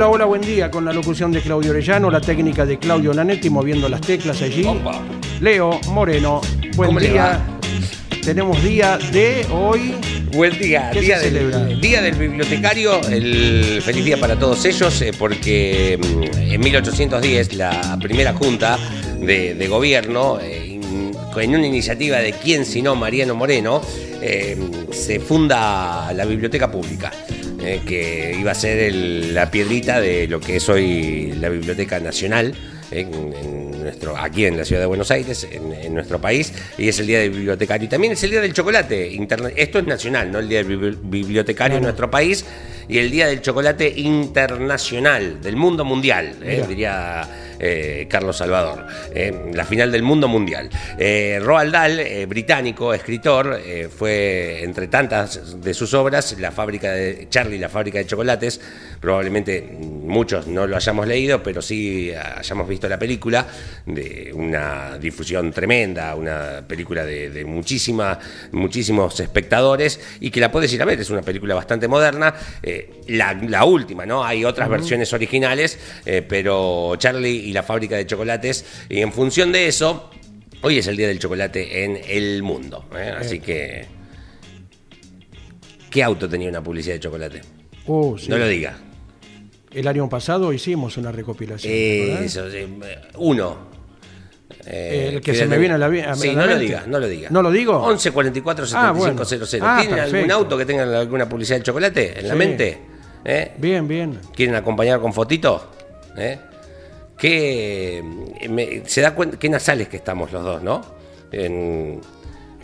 Hola, hola, buen día. Con la locución de Claudio Orellano, la técnica de Claudio Nanetti moviendo las teclas allí. Opa. Leo Moreno, buen ¿Cómo le día. Tenemos día de hoy. Buen día, ¿Qué día del, día del bibliotecario, el feliz día para todos ellos, eh, porque mm, en 1810 la primera junta de, de gobierno, eh, in- en una iniciativa de quién sino Mariano Moreno, eh, se funda la biblioteca pública. Eh, que iba a ser el- la piedrita de lo que es hoy la Biblioteca Nacional, en, en nuestro, aquí en la ciudad de Buenos Aires, en, en nuestro país, y es el Día del Bibliotecario. Y también es el Día del Chocolate. interna- Esto es nacional, no el Día del bibli- Bibliotecario en nuestro país, y el Día del Chocolate Internacional, del mundo mundial, eh, diría eh, Carlos Salvador. eh, la final del mundo mundial. Eh, Roald Dahl, británico, escritor, fue entre tantas de sus obras, La fábrica de Charlie, la fábrica de chocolates. Probablemente muchos no lo hayamos leído, pero sí hayamos visto la película de una difusión tremenda, una película de, de muchísima, muchísimos espectadores y que la puedes ir a ver. Es una película bastante moderna. la, la última, ¿no? Hay otras versiones originales, pero Charlie y la fábrica de chocolates, y en función de eso, hoy es el día del chocolate en el mundo. ¿eh? Así que. ¿Qué auto tenía una publicidad de chocolate? Uh, sí. No lo diga. El año pasado hicimos una recopilación. Eh, eh, uno. Eh, El que se me viene a la a Sí, la no lo diga, no lo diga. ¿No lo digo? 11 44 Ah, 75 bueno. 00. Ah, ¿Tienen algún auto que tenga alguna publicidad de chocolate en la mente? ¿Eh? Bien, bien. ¿Quieren acompañar con fotito? ¿Eh? ¿Qué, me- se da cuenta qué nasales que estamos los dos, ¿no? En-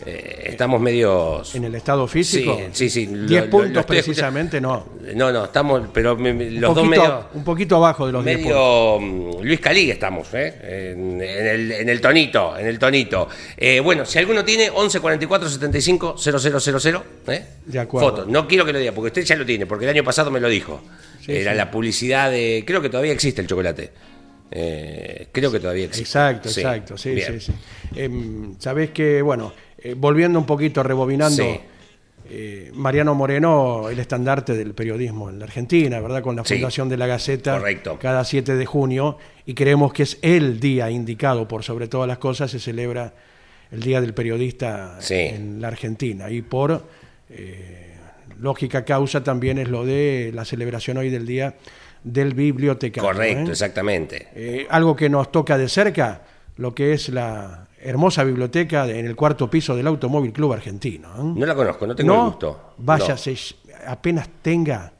eh, estamos medios. En el estado físico. Sí, sí, sí. lo- 10 lo- puntos lo precisamente, no. No, no, estamos, pero me- me- Un los dos poquito, medio. un poquito abajo de los 10 puntos. Medio mm, Luis Calí estamos, ¿eh? en, en el, en el tonito, en el tonito. Eh, bueno, si alguno tiene 11 44 75 0000, ¿eh? De acuerdo. Foto. No quiero que lo diga, porque usted ya lo tiene, porque el año pasado me lo dijo. Sí, Era sí. la publicidad de. Creo que todavía existe el chocolate. Eh, creo que todavía existe. Exacto, Sí, exacto, sí, bien. sí, sí. Em, Sabés que, bueno, eh, volviendo un poquito, rebobinando, Sí. eh, Mariano Moreno, el estandarte del periodismo en la Argentina, ¿verdad? Con la Sí. fundación de la Gaceta Correcto. cada 7 de junio, y creemos que es el día indicado por sobre todas las cosas, se celebra el Día del Periodista en la Argentina. Y por eh, lógica causa también es lo de la celebración hoy del Día del Bibliotecario. Correcto, ¿eh? exactamente. Eh, algo que nos toca de cerca, lo que es la hermosa biblioteca de- en el cuarto piso del Automóvil Club Argentino. ¿eh? No la conozco, no tengo el gusto. Váyase, apenas tenga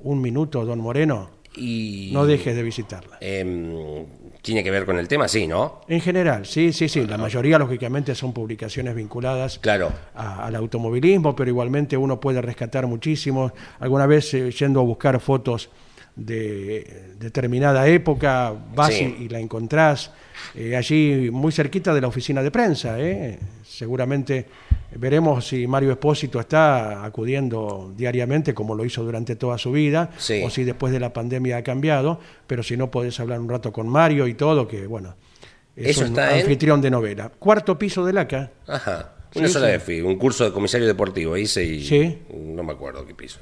un minuto, don Moreno, Y. no dejes de visitarla. em, tiene que ver con el tema, sí, ¿no? En general, sí, sí, sí. La mayoría, lógicamente, son publicaciones vinculadas Claro. a- al automovilismo, pero igualmente uno puede rescatar muchísimo. Alguna vez yendo a buscar fotos de determinada época, vas Sí. y, y la encontrás eh, allí muy cerquita de la oficina de prensa. ¿eh? Seguramente veremos si Mario Espósito está acudiendo diariamente como lo hizo durante toda su vida, Sí. o si después de la pandemia ha cambiado, pero si no podés hablar un rato con Mario y todo, que bueno, es Eso un está en- anfitrión de novela. Cuarto piso del ACA. Ajá. Una Sí, sola vez fui, un curso de comisario deportivo hice y Sí. no me acuerdo qué piso.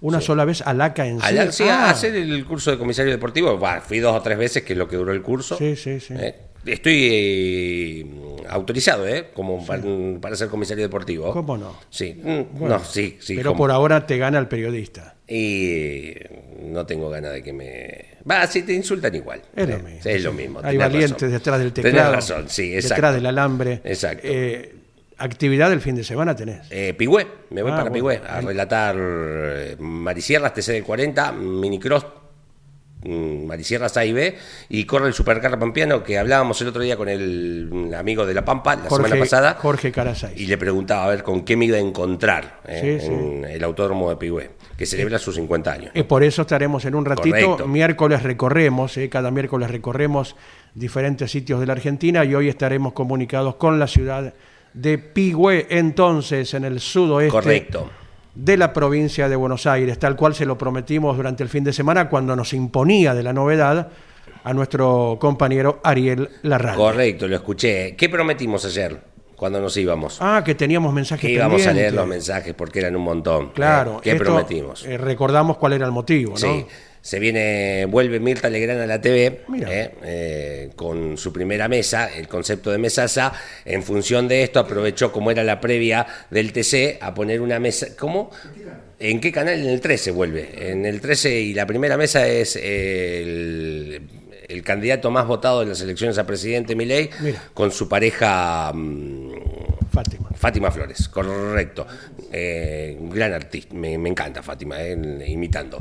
Una sola vez al ACA en sí. Al- sí, Ah, hacer el curso de comisario deportivo, bah, fui dos o tres veces, que es lo que duró el curso. Sí, sí, sí. Eh, Estoy eh, autorizado, ¿eh? Como para, para ser comisario deportivo. ¿Cómo no? Sí, mm, no, sí, sí. Pero por ahora te gana el periodista. Y no tengo ganas de que me... Va, si te insultan igual. Es lo Eh, mismo. sí, es lo mismo. Hay tenés valientes razón. detrás del Tenés teclado. razón, sí, exacto. Detrás del alambre. Exacto. Eh, actividad del fin de semana tenés. Eh, Pigüé, me voy Ah, para bueno. Pigüé a relatar eh, Marisierras TC del 40, Minicross mm, Marisierras A y B y corre el Supercar Pampiano que hablábamos el otro día con el mm, amigo de La Pampa la semana pasada Jorge Carasay. y le preguntaba a ver con qué me iba a encontrar eh, Sí, sí. en el autódromo de Pigüé que celebra sus 50 años. Y por eso estaremos en un ratito. Correcto. Miércoles recorremos, eh, cada miércoles recorremos diferentes sitios de la Argentina y hoy estaremos comunicados con la ciudad de Pigüé, entonces en el sudoeste Correcto. de la provincia de Buenos Aires, tal cual se lo prometimos durante el fin de semana cuando nos imponía de la novedad a nuestro compañero Ariel Larralde. Correcto, lo escuché. ¿Qué prometimos ayer cuando nos íbamos? Ah, que teníamos mensajes que íbamos a leer los mensajes porque eran un montón. Claro. Eh, ¿Qué esto, prometimos? eh, recordamos cuál era el motivo, ¿no? Sí, se viene, vuelve Mirta Legrand a la TV eh, eh, con su primera mesa, el concepto de mesaza. En función de esto, aprovechó, como era la previa del TC, a poner una mesa. ¿Cómo? ¿En qué canal? En el 13 vuelve. En el 13 y la primera mesa es eh, el, el candidato más votado de las elecciones a presidente, Milei, con su pareja. mm, Fátima. Fátima Flores, correcto. Eh, gran artista, me, encanta Fátima, eh, imitando.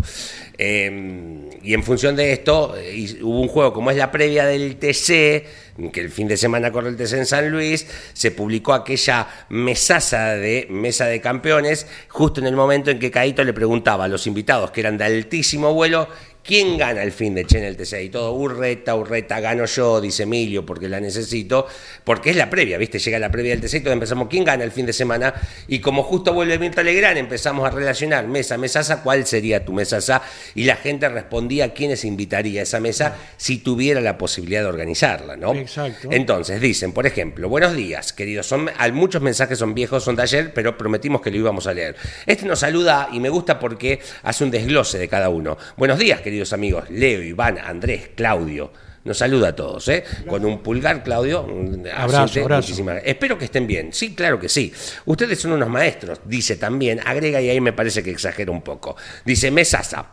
Eh, y en función de esto, eh, hubo un juego como es la previa del TC, que el fin de semana corre el TC en San Luis, se publicó aquella mesaza de mesa de campeones, justo en el momento en que Caito le preguntaba a los invitados, que eran de altísimo vuelo, ¿Quién gana el fin de Che en el TC? Y todo, Urreta, Urreta, gano yo, dice Emilio, porque la necesito, porque es la previa, ¿viste? Llega la previa del TC y todos empezamos, ¿quién gana el fin de semana? Y como justo vuelve Mirta Legrand, empezamos a relacionar mesa, mesaza, ¿cuál sería tu mesaza? Y la gente respondía quiénes invitaría a esa mesa si tuviera la posibilidad de organizarla, ¿no? Exacto. Entonces, dicen, por ejemplo, buenos días, queridos, son, muchos mensajes son viejos, son de ayer, pero prometimos que lo íbamos a leer. Este nos saluda y me gusta porque hace un desglose de cada uno. Buenos días, queridos amigos, Leo, Iván, Andrés, Claudio. Nos saluda a todos, ¿eh? Con un pulgar, Claudio. un- Abrazo, abrazo. muchísimas- Espero que estén bien. Sí, claro que sí. Ustedes son unos maestros, dice también. Agrega y ahí me parece que exagera un poco. Dice Mesasa.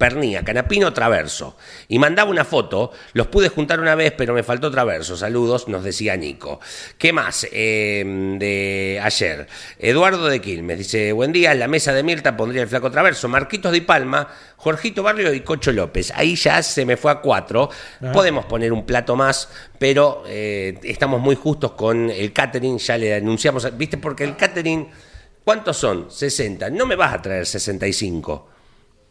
Pernía, Canapino, Traverso. Y mandaba una foto, los pude juntar una vez, pero me faltó Traverso. Saludos, nos decía Nico. ¿Qué más eh, de ayer? Eduardo de Quilmes dice, buen día, en la mesa de Mirta pondría el flaco Traverso, Marquitos de Palma, Jorgito Barrio y Cocho López. Ahí ya se me fue a cuatro. Podemos poner un plato más, pero eh, estamos muy justos con el catering, ya le anunciamos, ¿viste? Porque el catering, ¿cuántos son? 60. No me vas a traer 65.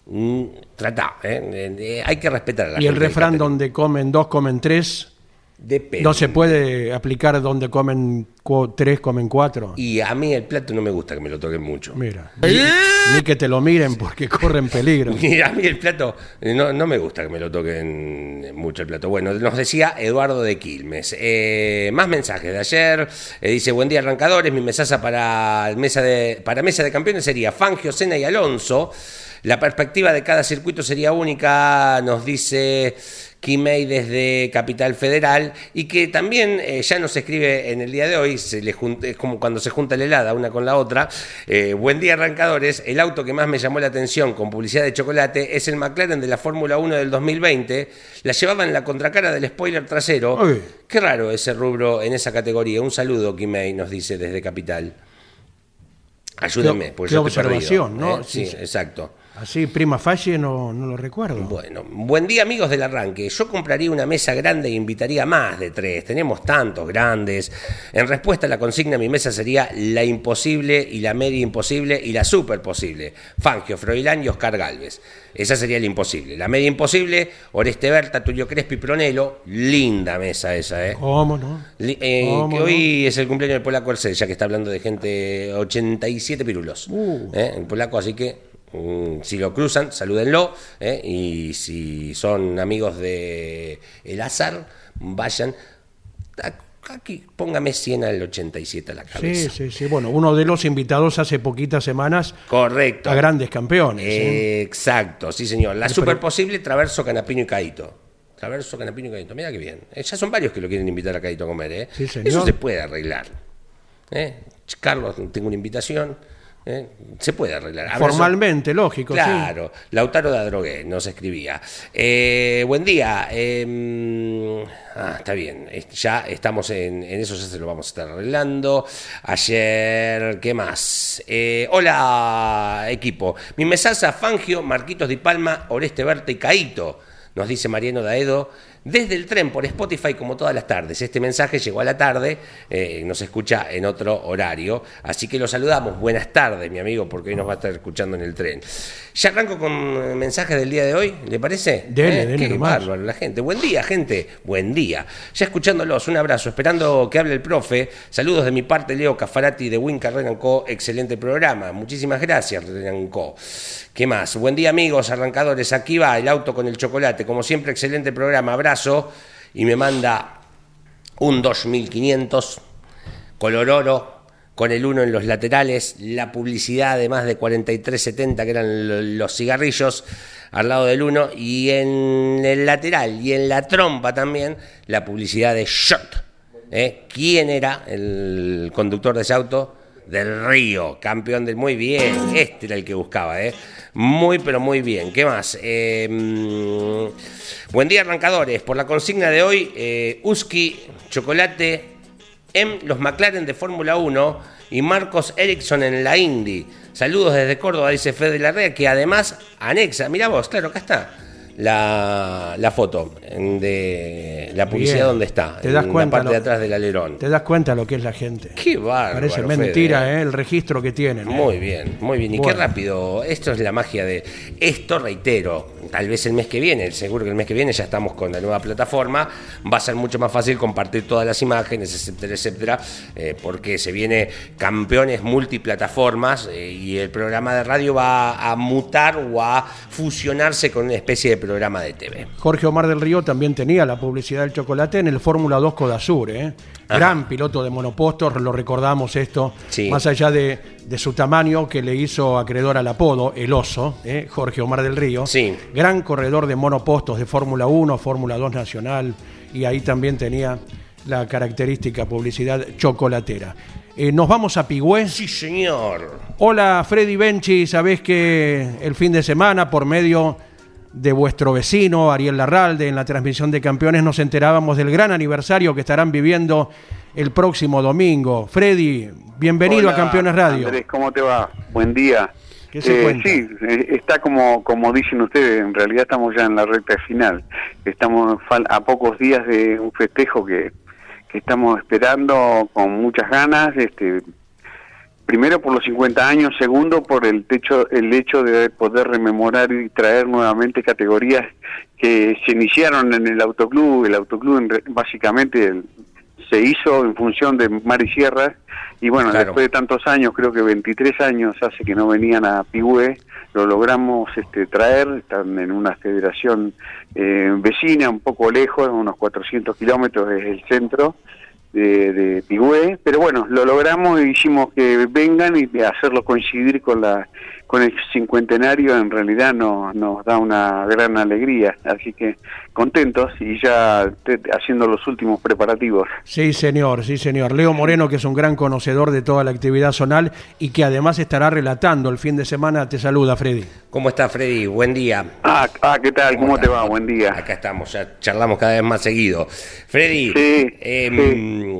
Mm, Tratá, ¿eh? Hay que respetar a la Y el gente del refrán catering. donde comen dos, comen tres, Depende. no se puede aplicar donde comen cu- tres, comen cuatro. Y a mí el plato no me gusta que me lo toquen mucho. Mira, ni, ni que te lo miren porque corren peligro. Y a mí el plato no, no me gusta que me lo toquen mucho el plato. Bueno, nos decía Eduardo de Quilmes. Eh, más mensajes de ayer. Eh, dice, buen día arrancadores. Mi mesaza para mesa de, para mesa de campeones sería Fangio, Sena y Alonso. La perspectiva de cada circuito sería única, nos dice Kimei desde Capital Federal, y que también eh, ya nos escribe en el día de hoy, se le jun- es como cuando se junta la helada una con la otra. Eh, buen día, arrancadores. El auto que más me llamó la atención con publicidad de chocolate es el McLaren de la Fórmula 1 del 2020. La llevaba en la contracara del spoiler trasero. Uy. Qué raro ese rubro en esa categoría. Un saludo, Kimei, nos dice desde Capital. Pues qué yo estoy observación, perdido, ¿no? ¿eh? Sí. exacto. Así, prima facie, no, no lo recuerdo. Bueno, buen día amigos del arranque. Yo compraría una mesa grande e invitaría más de tres. Tenemos tantos grandes. En respuesta a la consigna, mi mesa sería la imposible y la media imposible y la super posible. Fangio, Froilán y Oscar Galvez. Esa sería la imposible. La media imposible, Oreste Berta, Tulio Crespi, Pronelo. Linda mesa esa, ¿eh? ¿Cómo no? Li- eh, ¿Cómo que no? hoy es el cumpleaños del polaco Arcel, ya que está hablando de gente 87 pirulos. Uh. ¿eh? El polaco, así que si lo cruzan, salúdenlo. ¿eh? Y si son amigos de El Azar, vayan. Aquí, póngame 100 al 87 a la Sí, cabeza. sí, sí. Bueno, uno de los invitados hace poquitas semanas Correcto. a grandes campeones. ¿eh? Exacto, sí señor. La super posible, Traverso, Canapino y Caito. Traverso, Canapino y Cadito. Mira qué bien. Eh, ya son varios que lo quieren invitar a Cadito a comer. Sí, señor. Eso se puede arreglar. Carlos, tengo una invitación. ¿Eh? Se puede arreglar. Formalmente, lógico, sí. Claro, Lautaro da Drogué nos escribía. Eh, buen día. eh, ah, está bien. Ya estamos en, en eso, ya se lo vamos a estar arreglando. Ayer, ¿qué más? Eh, hola, equipo. Mi mesaza, Fangio, Marquitos Di Palma, Oreste Berta y Caito. Nos dice Mariano Daedo. Desde el tren por Spotify como todas las tardes. Este mensaje llegó a la tarde, eh, nos escucha en otro horario. Así que lo saludamos. Buenas tardes, mi amigo, porque hoy nos va a estar escuchando en el tren. Ya arranco con eh, mensajes del día de hoy, ¿le parece? Dele, dele Qué nomás. bárbaro la gente. Buen día, gente. Buen día. Ya escuchándolos, un abrazo. Esperando que hable el profe. Saludos de mi parte, Leo Cafarati de Wincar Co. Excelente programa. Muchísimas gracias, Co. ¿Qué más? Buen día, amigos, arrancadores. Aquí va el auto con el chocolate. Como siempre, excelente programa. Abrazo. Y me manda un 2500 color oro con el 1 en los laterales, la publicidad de más de 43.70 que eran lo- los cigarrillos al lado del 1 y en el lateral y en la trompa también la publicidad de Shot. ¿eh? ¿Quién era el conductor de ese auto? Del Río, campeón del muy bien, este era el que buscaba, ¿eh? Muy, pero muy bien. ¿Qué más? Mm, buen día, arrancadores. Por la consigna de hoy, eh, Uski, chocolate, en los McLaren de Fórmula 1 y Marcos Ericsson en la Indy. Saludos desde Córdoba, dice Fede Larrea, que además anexa, mira vos, claro, acá está la, la foto de la publicidad Bien. donde está, Te das en cuenta la parte lo- de atrás del alerón. Te das cuenta lo que es la gente. Qué bárbaro. Parece Fede. mentira, ¿eh? El registro que tienen. ¿eh? Muy bien, muy bien. Y qué rápido. Esto es la magia de. Esto, reitero, tal vez el mes que viene, seguro que el mes que viene ya estamos con la nueva plataforma. Va a ser mucho más fácil compartir todas las imágenes, etcétera, etcétera, eh, porque se viene campeones multiplataformas eh, y el programa de radio va a mutar o a fusionarse con una especie de programa de TV. Jorge Omar del Río también tenía la publicidad del chocolate en el Fórmula 2 Codasur, ¿eh? Gran piloto de monopostos, lo recordamos esto, Sí. más allá de, de su tamaño que le hizo acreedor al apodo, el oso, ¿eh? Jorge Omar del Río. Sí. Gran corredor de monopostos de Fórmula 1, Fórmula 2 Nacional, y ahí también tenía la característica publicidad chocolatera. Eh, nos vamos a Pigüé. Sí, señor. Hola Freddy Benchi, sabés que el fin de semana por medio de vuestro vecino Ariel Larralde en la transmisión de campeones nos enterábamos del gran aniversario que estarán viviendo el próximo domingo. Freddy, bienvenido Hola, a Campeones Radio. Andrés, ¿cómo te va? Buen día. ¿Qué se cuenta? Sí, eh, está como, como dicen ustedes, en realidad estamos ya en la recta final. Estamos a pocos días de un festejo que, que estamos esperando con muchas ganas. Este, primero por los 50 años, segundo por el techo, el hecho de poder rememorar y traer nuevamente categorías que se iniciaron en el autoclub. El autoclub básicamente el- se hizo en función de Mar y Sierras y bueno, Claro. después de tantos años, creo que 23 años hace que no venían a Pigüé, lo logramos este, traer, están en una federación eh, vecina, un poco lejos, unos 400 kilómetros desde el centro de, de pero bueno, lo logramos y hicimos que vengan y hacerlo coincidir con la con el cincuentenario en realidad nos, nos da una gran alegría, así que contentos y ya te- haciendo los últimos preparativos. Sí, señor, sí, señor. Leo Moreno, que es un gran conocedor de toda la actividad zonal y que además estará relatando el fin de semana, te saluda, Freddy. ¿Cómo está, Freddy? Buen día. Ah, ah ¿qué tal? ¿Cómo te va? Buen día. Acá estamos, ya charlamos cada vez más seguido. Freddy, Sí, em,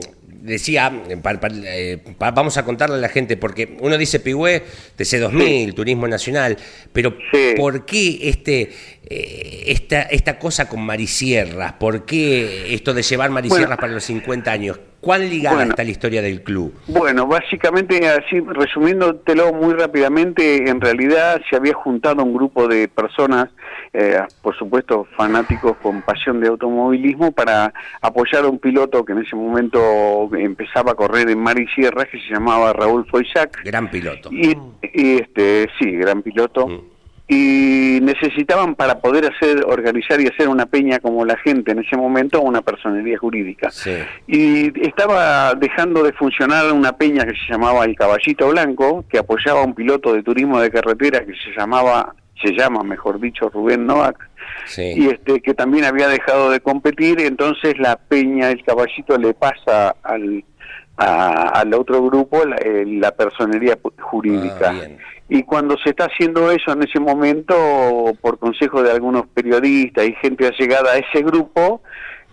decía, pa- pa- eh, pa- vamos a contarle a la gente, porque uno dice Pigüé, TC2000, Turismo Nacional, pero Sí. ¿por qué este, eh, esta, esta cosa con Marisierras? ¿Por qué esto de llevar Marisierras Bueno. para los 50 años? ¿Cuán ligada Bueno. está la historia del club? Bueno, básicamente, así resumiéndotelo muy rápidamente, en realidad se había juntado un grupo de personas, eh, por supuesto fanáticos con pasión de automovilismo, para apoyar a un piloto que en ese momento empezaba a correr en mar y sierra, que se llamaba Raúl Foisac. Gran piloto. Y, y, este, sí, gran piloto. Mm. Y necesitaban para poder hacer, organizar y hacer una peña como la gente en ese momento, una personería jurídica. Sí. Y estaba dejando de funcionar una peña que se llamaba El Caballito Blanco, que apoyaba a un piloto de turismo de carretera que se llamaba se llama, mejor dicho, Rubén Novak, y este que también había dejado de competir, entonces la Peña, el caballito le pasa al, al otro grupo la, eh, la personería jurídica. Ah, y cuando se está haciendo eso en ese momento, por consejo de algunos periodistas y gente allegada a ese grupo,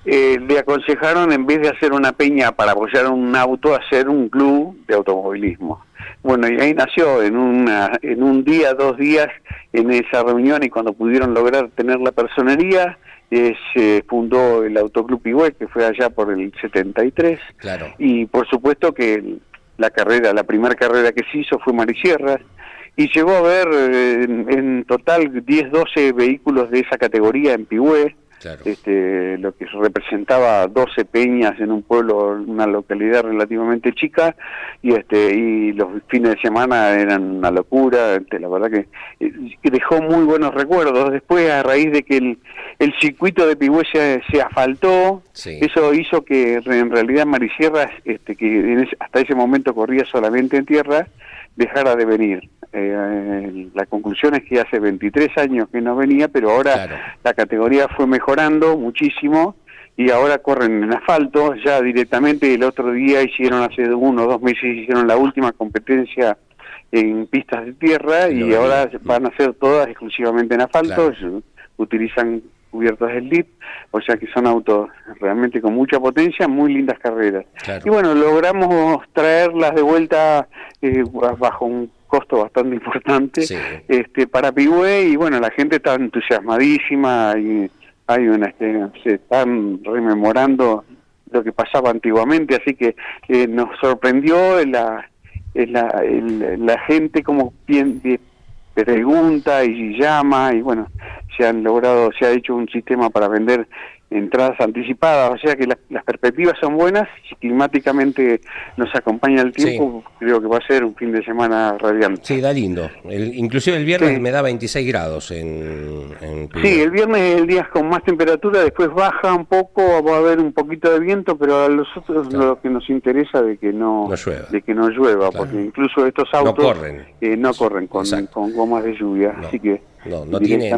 eh, le aconsejaron en vez de hacer una peña para apoyar un auto, hacer un club de automovilismo. Bueno, y ahí nació en, una, en un día, dos días, en esa reunión y cuando pudieron lograr tener la personería, eh, se fundó el Autoclub Pigüe, que fue allá por el 73. Claro. Y por supuesto que la carrera, la primera carrera que se hizo fue Marisierra, y llegó a haber eh, en, en total 10, 12 vehículos de esa categoría en Este, lo que representaba 12 peñas en un pueblo, una localidad relativamente chica, y este y los fines de semana eran una locura, este, la verdad que, eh, dejó muy buenos recuerdos. Después, a raíz de que el, el circuito de Pigüe se, asfaltó, eso hizo que en realidad Marisierra, este, que hasta ese momento corría solamente en tierra, dejara de venir. Eh, la conclusión es que hace 23 años que no venía, pero ahora la categoría fue mejorando muchísimo y ahora corren en asfalto, ya directamente el otro día hicieron, hace uno o dos meses hicieron la última competencia en pistas de tierra y ahora van a ser todas exclusivamente en asfalto, utilizan cubiertos del LIP, o sea que son autos realmente con mucha potencia, muy lindas carreras. Y bueno, logramos traerlas de vuelta eh, bajo un costo bastante importante este para Pigüe y bueno, la gente está entusiasmadísima y hay una este, se están rememorando lo que pasaba antiguamente, así que eh, nos sorprendió la la, la gente como bien, pregunta y llama y bueno, se han logrado, se ha hecho un sistema para vender entradas anticipadas, o sea que las perspectivas son buenas, si climáticamente nos acompaña el tiempo, creo que va a ser un fin de semana radiante. Sí, da lindo. El, inclusive el viernes me da 26 grados en, en Sí, el viernes es el día con más temperatura, después baja un poco, va a haber un poquito de viento, pero a nosotros lo que nos interesa de que no, llueva, de que no llueva porque incluso estos autos no corren, eh, no corren con, con, gomas de lluvia, así que no, no tienen,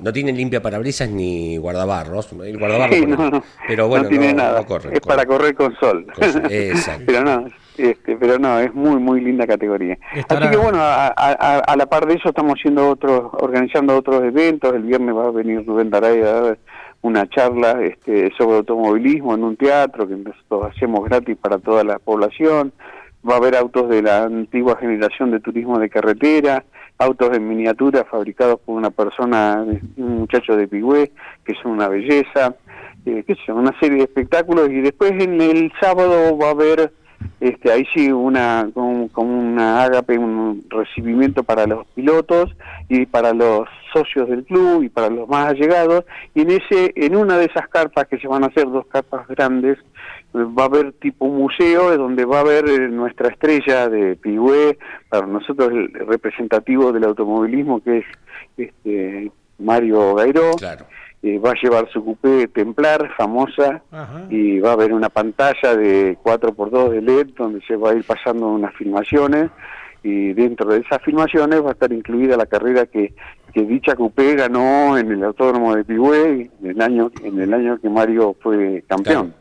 no tienen limpia parabrisas ni guardabarros. El guardabarro, pero bueno, no, tiene nada. es para correr con sol. pero no, este, pero no, es muy muy linda categoría. Así que bueno, a, la par de eso estamos haciendo otros, organizando otros eventos. El viernes va a venir Rubén Daray a dar una charla este, sobre automovilismo en un teatro que nosotros hacemos gratis para toda la población. Va a haber autos de la antigua generación de turismo de carretera autos en miniatura fabricados por una persona, un muchacho de Pigüé, que es una belleza, eh, qué sé, una serie de espectáculos y después en el sábado va a haber este ahí sí una con, una ágape un recibimiento para los pilotos y para los socios del club y para los más allegados y en ese en una de esas carpas que se van a hacer dos carpas grandes va a haber tipo un museo donde va a haber eh, nuestra estrella de Pigüé, para nosotros el representativo del automovilismo que es este Mario Gairó. Eh, va a llevar su coupé Templar, famosa, y va a haber una pantalla de 4x2 de LED donde se va a ir pasando unas filmaciones y dentro de esas filmaciones va a estar incluida la carrera que, que dicha coupé ganó en el Autódromo de Pigüé en el año, en el año que Mario fue campeón.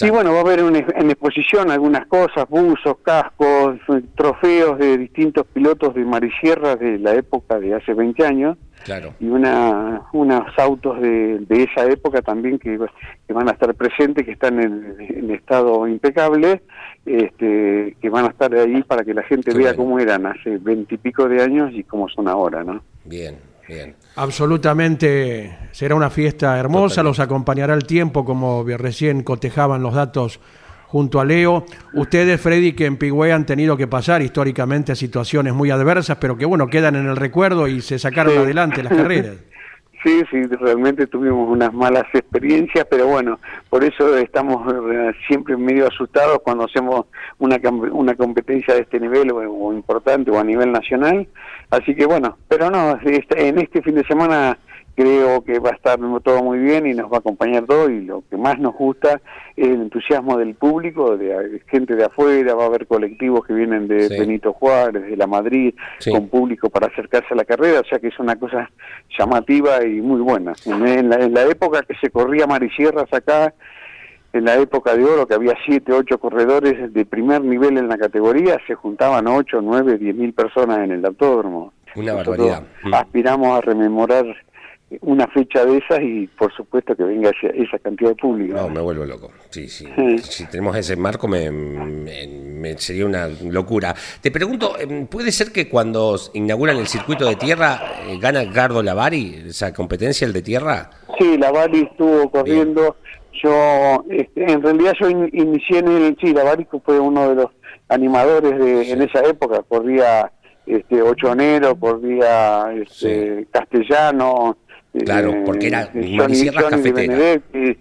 Y bueno, va a haber en exposición algunas cosas, buzos, cascos, trofeos de distintos pilotos de marisierra de la época de hace 20 años. Claro. Y una, unos autos de, de esa época también que, que, van a estar presentes, que están en, estado impecable, este, que van a estar ahí para que la gente vea cómo eran hace veintipico de años y cómo son ahora, ¿no? Bien. Absolutamente será una fiesta hermosa, los acompañará el tiempo como recién cotejaban los datos junto a Leo. Ustedes, Freddy, que en Pigüey han tenido que pasar históricamente situaciones muy adversas, pero que bueno, quedan en el recuerdo y se sacaron adelante las carreras. Sí, sí, realmente tuvimos unas malas experiencias, pero bueno, por eso estamos eh, siempre medio asustados cuando hacemos una, una competencia de este nivel o, importante o a nivel nacional. Así que bueno, pero no, este, en este fin de semana creo que va a estar todo muy bien y nos va a acompañar todo y lo que más nos gusta es el entusiasmo del público, de gente de afuera, va a haber colectivos que vienen de Benito Juárez, de la Madrid, con público para acercarse a la carrera, o sea que es una cosa llamativa y muy buena. En la, en la época que se corría Marisierras acá, en la época de oro, que había siete, ocho corredores de primer nivel en la categoría, se juntaban ocho, nueve, diez mil personas en el autódromo. Una barbaridad. Mm. Aspiramos a rememorar una fecha de esas y por supuesto que venga esa, cantidad de público. No, me vuelvo loco. Sí, sí. Si tenemos ese marco me, sería una locura. Te pregunto, em, ¿puede ser que cuando inauguran el circuito de tierra eh, gana Gardo Lavari esa competencia, el de tierra? Sí, Lavari estuvo corriendo. Yo, este, en realidad yo inicié en el, sí, Lavari fue uno de los animadores de, en esa época, corría este, Ochonero, corría este, Castellano, Claro, eh, porque era Johnny, Johnny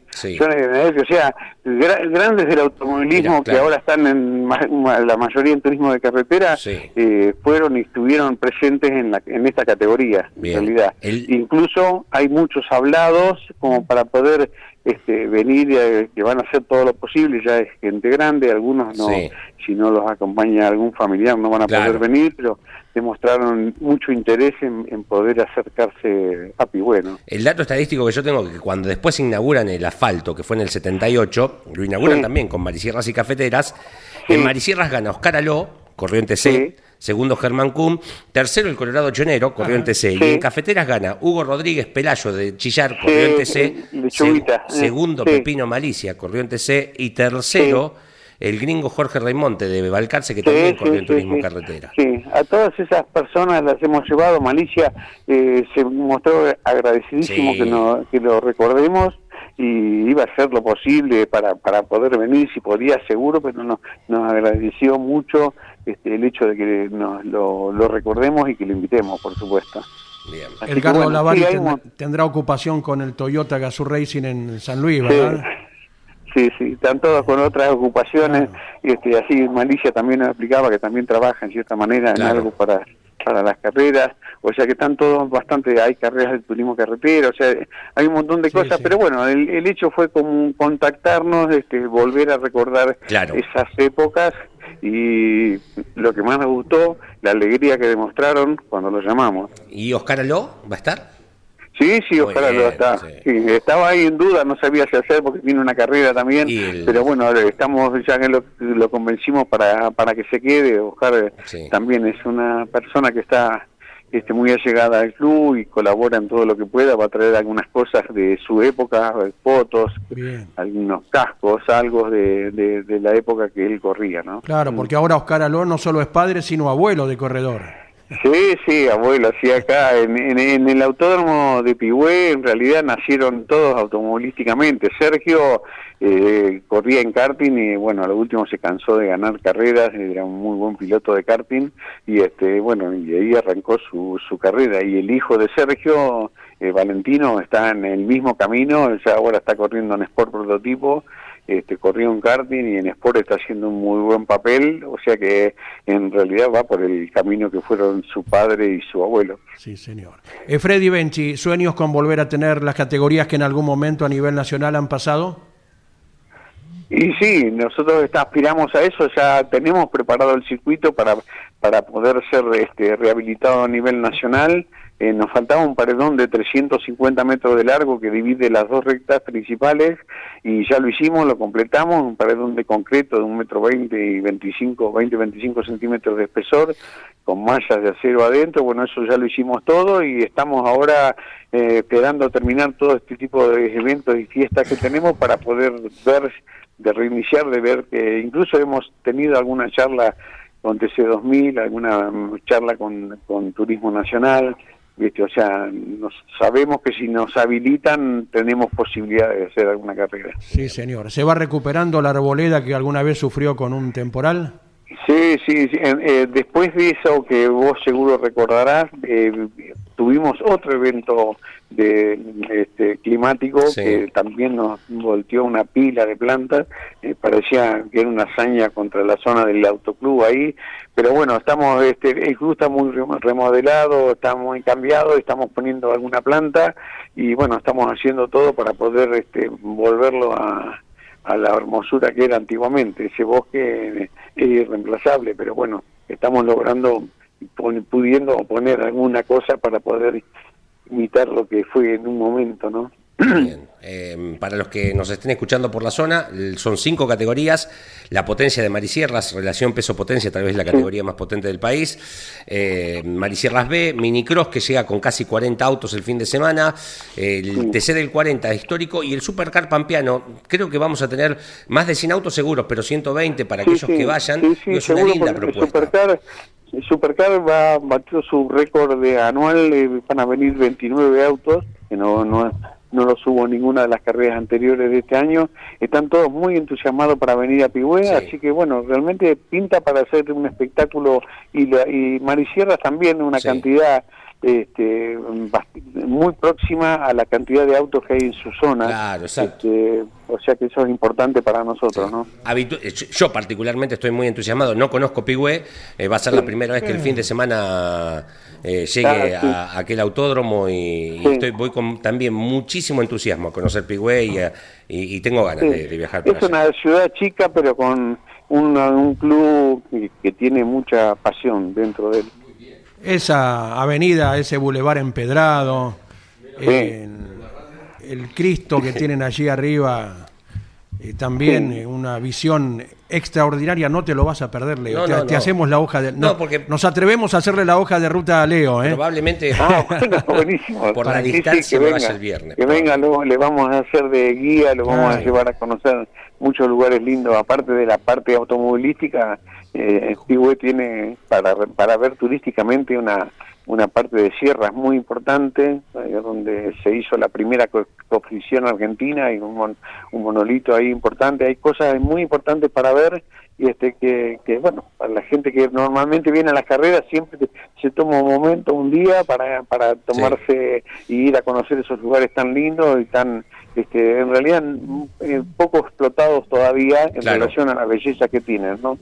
sí. o sea, grandes del automovilismo que ahora están en la mayoría en turismo de carretera, eh, fueron y estuvieron presentes en, la, en esta categoría, en realidad. Incluso hay muchos hablados como para poder este, venir, eh, que van a hacer todo lo posible, ya es gente grande, algunos no, si no los acompaña algún familiar no van a poder venir, pero demostraron mucho interés en, poder acercarse a Pigüeno. El dato estadístico que yo tengo que cuando después inauguran el asfalto, que fue en el 78, lo inauguran también con Marisierras y Cafeteras, en Marisierras gana Oscar Aló, corriente C, segundo Germán Cum, tercero el Colorado Chonero, corriente C, y en Cafeteras gana Hugo Rodríguez Pelayo de Chillar, corriente C, segundo Pepino Malicia, corriente C, y tercero el gringo Jorge Raimonte de Balcarce, que también corrió en turismo carretera. Sí, a todas esas personas las hemos llevado, Malicia eh, se mostró agradecidísimo que, que lo recordemos y iba a hacer lo posible para, para poder venir, si podía, seguro, pero no, nos agradeció mucho este, el hecho de que nos lo, recordemos y que lo invitemos, por supuesto. Bien. El Carlos Lavari tendrá, ocupación con el Toyota Gazoo Racing en San Luis, ¿verdad? Sí, sí, están todos con otras ocupaciones, y este, así Malicia también nos explicaba que también trabaja en cierta manera en algo para, para las carreras, o sea que están todos bastante, hay carreras de turismo carretera, o sea, hay un montón de cosas, pero bueno, el, el, hecho fue como contactarnos, este, volver a recordar esas épocas y lo que más me gustó, la alegría que demostraron cuando lo llamamos. ¿Y Oscar Aló va a estar? Sí, sí, ojalá lo está. estaba ahí en duda, no sabía qué hacer porque tiene una carrera también, pero bueno, estamos ya que lo, convencimos para, para que se quede. Oscar también es una persona que está este, muy allegada al club y colabora en todo lo que pueda, va a traer algunas cosas de su época, fotos, algunos cascos, algo de, de, la época que él corría, ¿no? Claro, porque ahora Oscar Aló no solo es padre, sino abuelo de corredor. Sí, sí, abuelo, sí, acá en, en, el autódromo de Pigüé en realidad nacieron todos automovilísticamente. Sergio eh, corría en karting y bueno, a lo último se cansó de ganar carreras, era un muy buen piloto de karting y este bueno, y ahí arrancó su, su carrera. Y el hijo de Sergio, eh, Valentino, está en el mismo camino, ya ahora está corriendo en Sport Prototipo este, corrió en karting y en Sport está haciendo un muy buen papel, o sea que en realidad va por el camino que fueron su padre y su abuelo. Sí, señor. Eh, Freddy Benchi, ¿sueños con volver a tener las categorías que en algún momento a nivel nacional han pasado? Y sí, nosotros aspiramos a eso, ya tenemos preparado el circuito para, para poder ser este, rehabilitado a nivel nacional. Eh, nos faltaba un paredón de 350 metros de largo que divide las dos rectas principales y ya lo hicimos, lo completamos, un paredón de concreto de un metro 20 y 25, 20, 25 centímetros de espesor con mallas de acero adentro, bueno, eso ya lo hicimos todo y estamos ahora eh, esperando terminar todo este tipo de eventos y fiestas que tenemos para poder ver, de reiniciar, de ver que incluso hemos tenido alguna charla con TC2000, alguna charla con, con Turismo Nacional, o sea, nos, sabemos que si nos habilitan tenemos posibilidad de hacer alguna carrera. Sí, señor. ¿Se va recuperando la arboleda que alguna vez sufrió con un temporal? Sí, sí, sí. Eh, después de eso que vos seguro recordarás, eh, tuvimos otro evento de este, climático que también nos volteó una pila de plantas, eh, parecía que era una hazaña contra la zona del autoclub ahí, pero bueno, estamos, este, el club está muy remodelado, está muy cambiado, estamos poniendo alguna planta y bueno, estamos haciendo todo para poder este, volverlo a, a la hermosura que era antiguamente, ese bosque es irreemplazable, pero bueno, estamos logrando pudiendo poner alguna cosa para poder imitar lo que fue en un momento, ¿no? Bien. Em, para los que nos estén escuchando por la zona, son cinco categorías. La potencia de Marisierras, relación peso-potencia, tal vez la categoría más potente del país. Eh, Marisierras B, Minicross, que llega con casi 40 autos el fin de semana. El TC del 40 histórico y el Supercar Pampeano. Creo que vamos a tener más de 100 autos seguros, pero 120 para aquellos que vayan. es una linda propuesta. El Supercar va a batir su récord de anual, eh, van a venir 29 autos, que no, no, no lo subo ninguna de las carreras anteriores de este año. Están todos muy entusiasmados para venir a Pigüé, así que bueno, realmente pinta para hacer un espectáculo y, la, y Marisierra también una cantidad este, muy próxima a la cantidad de autos que hay en su zona. Claro, exacto. Este, o sea que eso es importante para nosotros, ¿no? Eh, yo particularmente estoy muy entusiasmado, no conozco Pigüé, eh, va a ser la primera vez que el fin de semana eh, llegue ah, a, aquel autódromo y, estoy voy con también muchísimo entusiasmo a conocer Pigüé y, tengo ganas de, viajar Es una ciudad chica pero con un club que tiene mucha pasión dentro de él. Esa avenida, ese bulevar empedrado, el, Cristo que tienen allí arriba, eh, también eh, una visión extraordinaria, no te lo vas a perder, Leo. te, hacemos la hoja de. No, porque nos atrevemos a hacerle la hoja de ruta a Leo, ¿eh? Probablemente ah, buenísimo. por la distancia que venga, el viernes. Que venga, le vamos a hacer de guía, lo vamos a llevar a conocer muchos lugares lindos, aparte de la parte automovilística eh, tiene para, para ver turísticamente una, una parte de sierras muy importante, eh, donde se hizo la primera construcción argentina y un, un monolito ahí importante. Hay cosas muy importantes para ver y este que, que, bueno, para la gente que normalmente viene a las carreras siempre se toma un momento, un día para, para tomarse y ir a conocer esos lugares tan lindos y tan, este, en realidad, eh, poco explotados todavía en relación a la belleza que tienen, ¿no?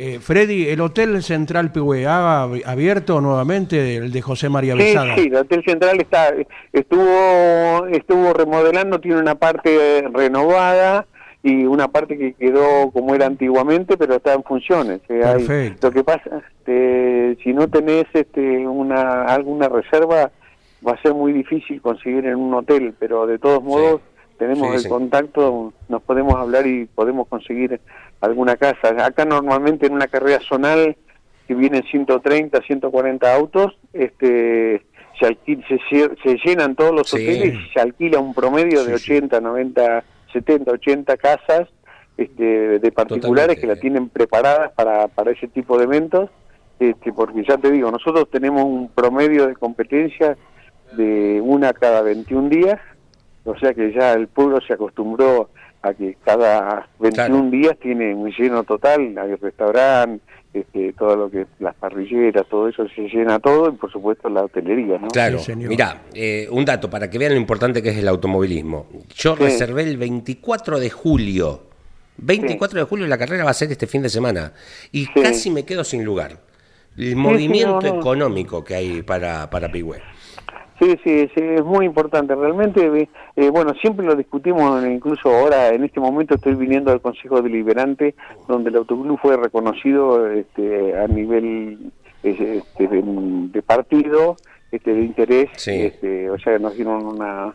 Eh, Freddy, ¿el Hotel Central Pigüé ha abierto nuevamente el de José María Besada? Sí, sí, el Hotel Central está, estuvo, estuvo remodelando, tiene una parte renovada y una parte que quedó como era antiguamente, pero está en funciones. Perfecto. lo que pasa, este, si no tenés este, una, alguna reserva, va a ser muy difícil conseguir en un hotel, pero de todos modos tenemos el contacto, nos podemos hablar y podemos conseguir alguna casa. Acá normalmente en una carrera zonal que vienen 130, 140 autos, este se, se, llenan todos los hoteles y se alquila un promedio de 80, 90, 70, 80 casas este, de particulares que la tienen preparadas para, para ese tipo de eventos, este, porque ya te digo, nosotros tenemos un promedio de competencia de una cada 21 días, o sea que ya el pueblo se acostumbró a que cada 21 días tiene un lleno total, hay restaurante, este, todo lo que las parrilleras, todo eso se llena todo y por supuesto la hotelería, ¿no? Claro, mira, eh, un dato para que vean lo importante que es el automovilismo. Yo reservé el 24 de julio, 24 de julio la carrera va a ser este fin de semana y casi me quedo sin lugar. El movimiento económico que hay para, para Pigüé. Sí, sí, sí, es muy importante. Realmente, eh, bueno, siempre lo discutimos, incluso ahora, en este momento estoy viniendo al Consejo Deliberante, donde el autoclub fue reconocido este, a nivel este, de, partido, este, de interés, este, o sea, nos dieron una,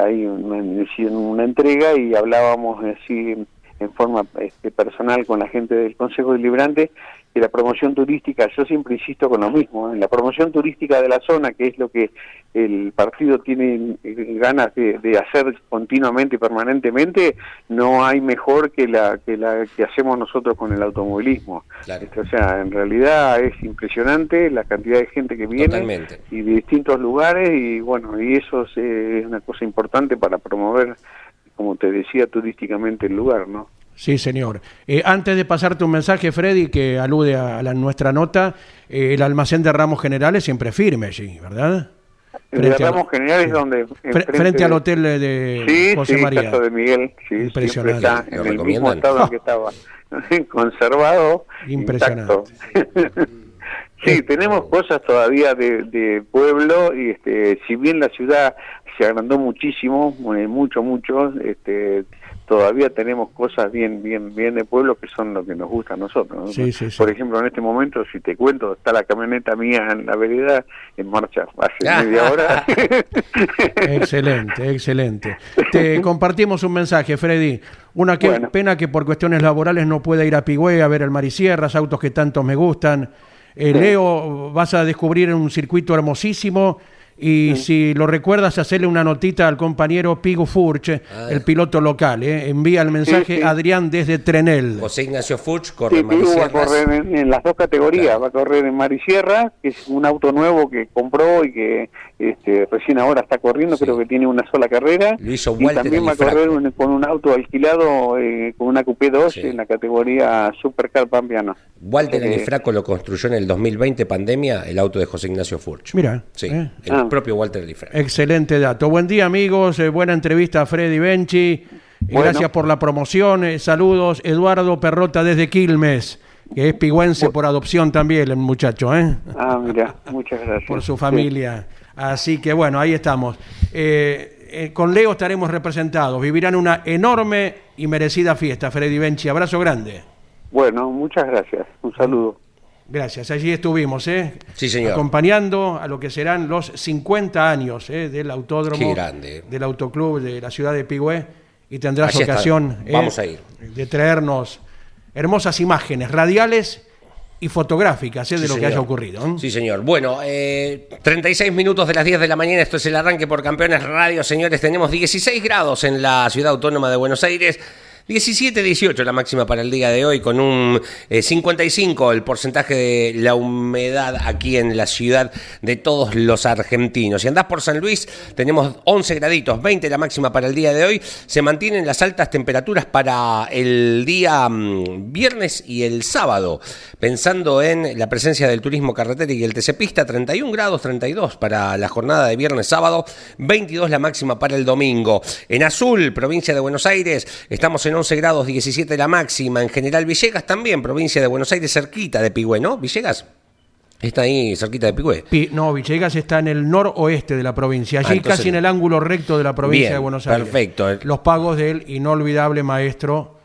ahí una, una entrega y hablábamos así en forma este, personal con la gente del Consejo Deliberante que la promoción turística, yo siempre insisto con lo mismo, en la promoción turística de la zona, que es lo que el partido tiene eh, ganas de, hacer continuamente y permanentemente, no hay mejor que la que la que hacemos nosotros con el automovilismo. Este, o sea, en realidad es impresionante la cantidad de gente que viene y de distintos lugares y bueno, y eso es, es una cosa importante para promover, como te decía, turísticamente el lugar, ¿no? Sí, señor. Eh, antes de pasarte un mensaje, Freddy, que alude a, la, nuestra nota, eh, el almacén de ramos generales siempre firme, sí, ¿verdad? El Frente de al- Ramos General es donde... Frente al hotel de Sí, José sí, María. Casa de Miguel, sí, Impresionante. está ¿Lo en el mismo estado en que estaba, conservado, Impresionante. intacto. sí, tenemos cosas todavía de, de pueblo y este, si bien la ciudad se agrandó muchísimo, eh, mucho, mucho, este, todavía tenemos cosas bien, bien, bien de pueblo que son lo que nos gusta a nosotros. ¿no? Sí, sí, sí. Por ejemplo, en este momento, si te cuento, está la camioneta mía en la vereda en marcha hace media hora. Excelente, excelente. Te compartimos un mensaje, Freddy. Una que- Bueno. pena que por cuestiones laborales no pueda ir a Pigüé a ver el Marisierras, autos que tanto me gustan. Eh, Leo, vas a descubrir un circuito hermosísimo y si lo recuerdas, hacerle una notita al compañero Pigo Furch, el piloto local. eh. Envía el mensaje sí. Adrián desde Trenel. José Ignacio Fuchs corre Pigu va a correr en, en las dos categorías, Claro. va a correr en Marisierra, que es un auto nuevo que compró y que este, recién ahora está corriendo, Sí. creo que tiene una sola carrera. Lo hizo y Walter también va a correr un- con un auto alquilado, eh, con una Coupé 2 Sí. en la categoría Supercar Pampiano. Walter Eh, lo construyó en el 2020, pandemia, el auto de José Ignacio Furch. Mira, Sí, eh. el Ah. propio Walter Alifraco. Excelente dato. Buen día, amigos. Eh, buena entrevista a Freddy Benchi. Bueno. Gracias por la promoción. Eh, saludos, Eduardo Perrota desde Quilmes, que es pigüense por adopción también, el muchacho, ¿eh? Ah, mira, muchas gracias. por su Sí. Así que bueno, ahí estamos. Eh, eh, con Leo estaremos representados. Vivirán una enorme y merecida fiesta, Freddy Benchi. Abrazo grande. Bueno, muchas gracias. Un saludo. Gracias, allí estuvimos, ¿eh? Sí, señor. Acompañando a lo que serán los 50 años ¿eh? del autódromo, Qué grande. del autoclub de la ciudad de Pigüé, y tendrás ocasión ¿eh? Vamos a ir. de traernos hermosas imágenes radiales y fotográficas ¿eh? de Sí, lo que señor. haya ocurrido. ¿eh? Sí, señor. Bueno, eh, 36 minutos de las 10 de la mañana. Esto es el arranque por Campeones Radio, señores. Tenemos 16 grados en la ciudad autónoma de Buenos Aires. 17, 18 la máxima para el día de hoy, con un eh, 55 el porcentaje de la humedad aquí en la ciudad de todos los argentinos. Si andás por San Luis, tenemos 11 graditos, 20 la máxima para el día de hoy. Se mantienen las altas temperaturas para el día mm, viernes y el sábado, pensando en la presencia del turismo carretera y el TC Pista, 31 grados, 32 para la jornada de viernes, sábado, 22 la máxima para el domingo. En azul, provincia de Buenos Aires, estamos en 11 grados, 17 la máxima. En general Villegas también, provincia de Buenos Aires, cerquita de Pigüé, ¿no? Villegas. Está ahí cerquita de Pigüé. Pi- No, Villegas está en el noroeste de la provincia, allí Ah, entonces- casi en el ángulo recto de la provincia Bien, de Buenos Aires. perfecto. Los pagos del inolvidable maestro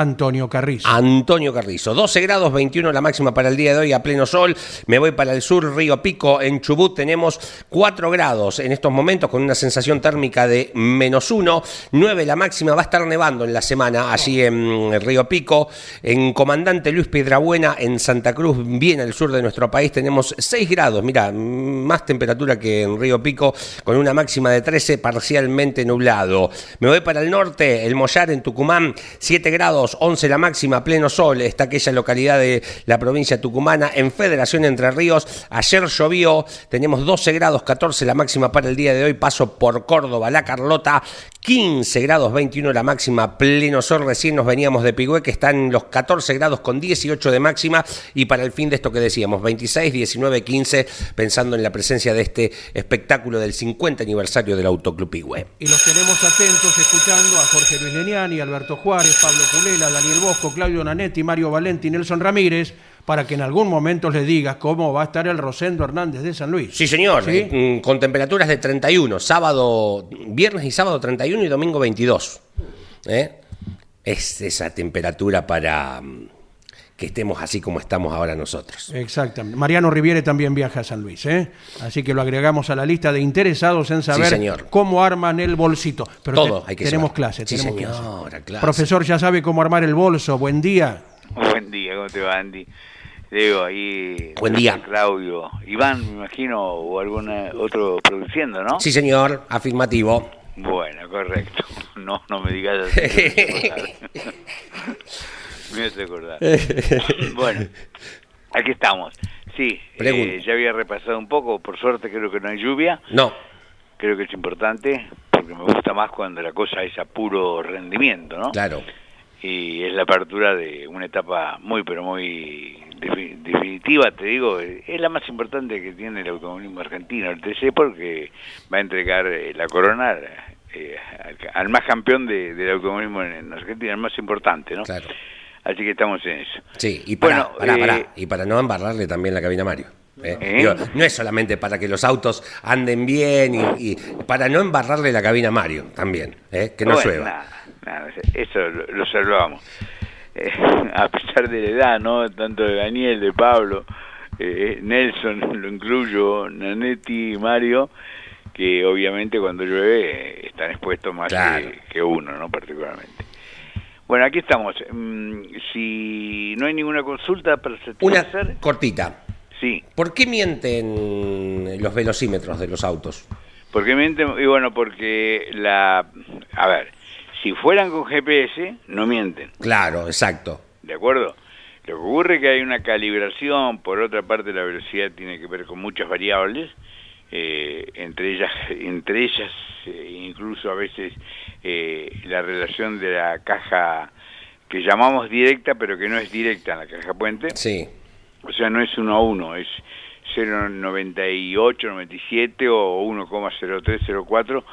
Antonio Carrizo. Antonio Carrizo. 12 grados, 21 la máxima para el día de hoy a pleno sol. Me voy para el sur, Río Pico. En Chubut tenemos 4 grados en estos momentos con una sensación térmica de menos 1. 9 la máxima. Va a estar nevando en la semana allí en Río Pico. En Comandante Luis Piedrabuena, en Santa Cruz, bien al sur de nuestro país, tenemos 6 grados. Mira, más temperatura que en Río Pico con una máxima de 13 parcialmente nublado. Me voy para el norte, el Mollar en Tucumán, 7 grados. 11 la máxima, pleno sol, está aquella localidad de la provincia tucumana, en Federación Entre Ríos, ayer llovió, tenemos 12 grados, 14 la máxima para el día de hoy, paso por Córdoba, La Carlota, 15 grados, 21 la máxima, pleno sol, recién nos veníamos de Pigüé, que está en los 14 grados con 18 de máxima, y para el fin de esto que decíamos, 26, 19, 15, pensando en la presencia de este espectáculo del 50 aniversario del Autoclub Pigüé. Y los tenemos atentos escuchando a Jorge Luis Leniani, Alberto Juárez, Pablo Culela, Daniel Bosco, Claudio Nanetti, Mario Valenti, Nelson Ramírez, para que en algún momento les digas cómo va a estar el Rosendo Hernández de San Luis. Sí, señor, ¿Sí? mm, con temperaturas de 31, sábado, viernes y sábado 31 y domingo 22. ¿eh? Es esa temperatura para mm, que estemos así como estamos ahora nosotros. Exactamente. Mariano Riviere también viaja a San Luis, ¿eh? Así que lo agregamos a la lista de interesados en saber señor. cómo arman el bolsito. Pero Todo te- hay que tenemos llevar. clase, Sí, tenemos señora, clase. clase. Profesor ya sabe cómo armar el bolso. Buen día. Buen día, ¿cómo te va, Andy? Digo, ahí... Buen día. Claudio. Iván, me imagino, o algún otro produciendo, ¿no? Sí, señor, afirmativo. Bueno, correcto. No, no me digas así. Me hace acordar. bueno, aquí estamos. Sí, eh, ya había repasado un poco. Por suerte creo que no hay lluvia. No, Creo que es importante, porque me gusta más cuando la cosa es a puro rendimiento, ¿no? claro. y es la apertura de una etapa muy pero muy definitiva, te digo, eh, es la más importante que tiene el automovilismo argentino, el TC, porque va a entregar eh, la corona eh, al, al más campeón de- del automovilismo en, en Argentina, el más importante, ¿no? Claro. Así que estamos en eso. Sí, y para, Bueno, eh, y para no embarrarle también la cabina a Mario. ¿eh? ¿Eh? Digo, no es solamente para que los autos anden bien y, y para no embarrarle la cabina a Mario también, ¿eh? que no Bueno, llueva. nada, nada, eso lo, lo salvamos. Eh, a pesar de la edad, ¿no? Tanto de Daniel, de Pablo, eh, Nelson, lo incluyo, Nanetti y Mario, que obviamente cuando llueve eh, están expuestos más Claro. que, que uno, ¿no? Particularmente. Bueno, aquí estamos. Mm, si no hay ninguna consulta para Una satisfacer, cortita. sí. ¿Por qué mienten los velocímetros de los autos? Porque mienten, y bueno, porque la... A ver, si fueran con GPS, no mienten. Claro, exacto. ¿De acuerdo? Lo que ocurre es que hay una calibración, por otra parte la velocidad tiene que ver con muchas variables, eh, entre ellas, entre ellas eh, incluso a veces eh, la relación de la caja que llamamos directa, pero que no es directa en la caja puente, Sí, o sea, no es uno a uno, es 0,98, 97 o 1,0304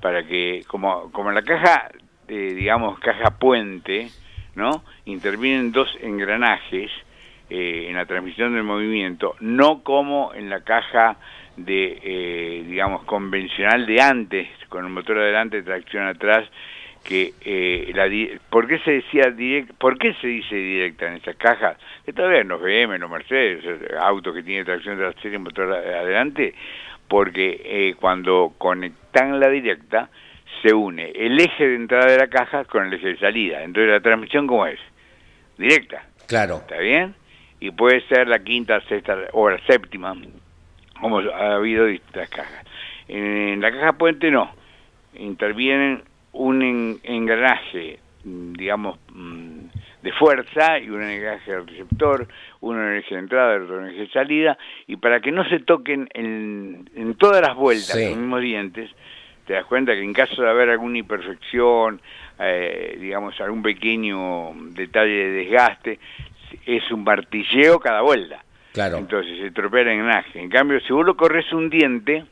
para que, como, como en la caja, eh, digamos, caja puente, ¿no? Intervienen dos engranajes eh, en la transmisión del movimiento, no como en la caja de, eh, digamos, convencional de antes, con el motor adelante, tracción atrás, que eh, la ¿por qué se decía direct, por se dice directa en esas cajas? Que todavía en los BM, en los Mercedes, eh, autos que tienen tracción trasera y motor adelante, porque eh, cuando conectan la directa se une el eje de entrada de la caja con el eje de salida. Entonces la transmisión cómo es? Directa. claro. ¿Está bien? Y puede ser la quinta, sexta o la séptima, como ha habido distintas cajas. En la caja puente no. Intervienen un en- engranaje, digamos, mm, de fuerza y un engranaje de receptor, uno en el eje de entrada, otro en el eje de salida, y para que no se toquen en, en todas las vueltas Sí. los mismos dientes, te das cuenta que en caso de haber alguna imperfección, eh, digamos, algún pequeño detalle de desgaste, es un martilleo cada vuelta. Claro. Entonces se tropea el engranaje. En cambio, si vos lo corres un diente,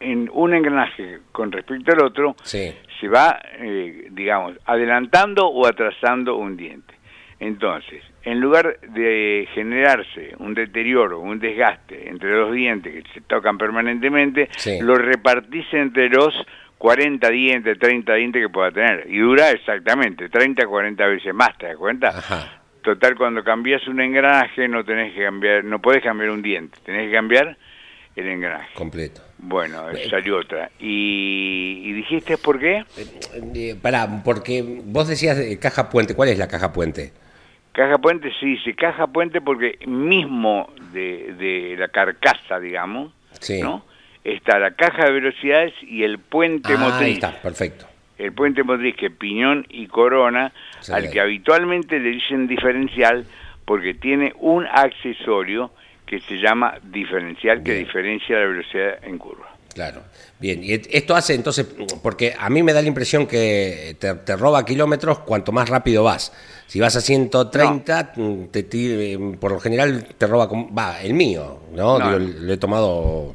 en un engranaje con respecto al otro, Sí, se va, eh, digamos, adelantando o atrasando un diente. Entonces, en lugar de generarse un deterioro, un desgaste entre los dientes que se tocan permanentemente, Sí. lo repartís entre los 40 dientes, 30 dientes que pueda tener. Y dura exactamente 30, 40 veces más, ¿te das cuenta? ajá. Total, cuando cambias un engranaje no tenés que cambiar, no podés cambiar un diente, tenés que cambiar el engranaje. Completo. Bueno, salió otra. ¿Y, y dijiste por qué? Eh, pará, porque vos decías de caja puente. ¿Cuál es la caja puente? Caja puente se dice caja puente porque mismo de, de la carcasa, digamos, Sí. ¿no? Está la caja de velocidades y el puente Ah, ahí motriz. está, perfecto. El puente motriz que piñón y corona, Sí. al que habitualmente le dicen diferencial porque tiene un accesorio que se llama diferencial que diferencia la velocidad en curva. Claro. Bien, y esto hace entonces, porque a mí me da la impresión que te, te roba kilómetros cuanto más rápido vas. Si vas a 130, mm, te ti- eh, por lo general te roba, con- va, el mío, ¿no? No. Digo, lo he tomado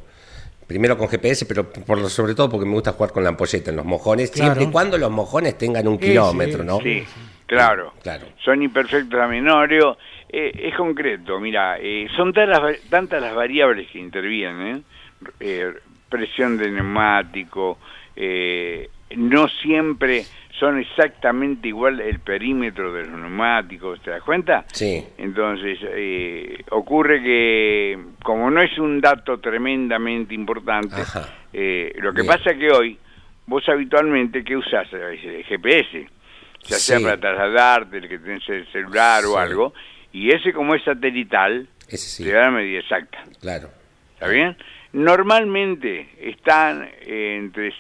primero con GPS, pero por, lo- sobre todo porque me gusta jugar con la ampolleta en los mojones, Claro. siempre y cuando los mojones tengan un Sí, kilómetro, sí, ¿no? Sí, claro. Claro. Son imperfectos a menorio. Eh, es concreto, mira, eh, son tantas, tantas las variables que intervienen, eh, presión de neumático, eh, no siempre son exactamente igual el perímetro de los neumáticos, ¿te das cuenta? Sí. Entonces, eh, ocurre que como no es un dato tremendamente importante, eh, lo que Bien. pasa es que hoy, vos habitualmente, ¿qué usás? El GPS, ya sea Sí. para trasladarte, el que tenés el celular Sí. o algo, y ese como es satelital, Ese sí, te da la medida exacta, claro. ¿está bien? Normalmente están entre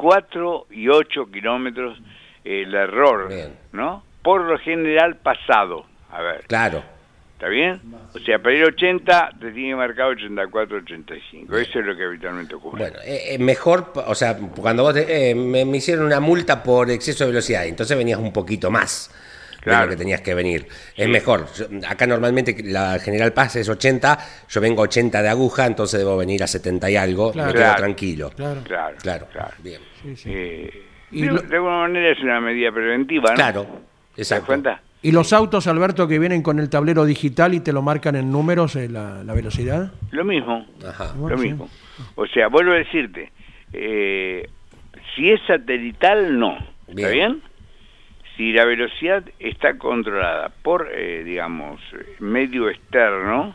4 y 8 kilómetros el error, Bien. ¿no? Por lo general pasado, a ver. Claro. ¿Está bien? O sea, para ir 80 te tiene marcado 84, 85. Eso es lo que habitualmente ocurre. Bueno, eh, eh, mejor, o sea, cuando vos te- eh, me, me hicieron una multa por exceso de velocidad, entonces venías un poquito más. De lo que tenías que venir. Es mejor. Acá normalmente la General Paz es 80, yo vengo 80 de aguja, entonces debo venir a 70 y algo, me quedo tranquilo. Claro, claro. Claro, bien. Eh, de, alguna manera es una medida preventiva, ¿no? Claro, exacto. ¿Te cuenta? ¿Y los autos, Alberto, que vienen con el tablero digital y te lo marcan en números eh, la, velocidad? Lo mismo, Ajá. lo mismo. O sea, vuelvo a decirte, eh, si es satelital, no. ¿Está bien? Si la velocidad está controlada por, eh, digamos, medio externo,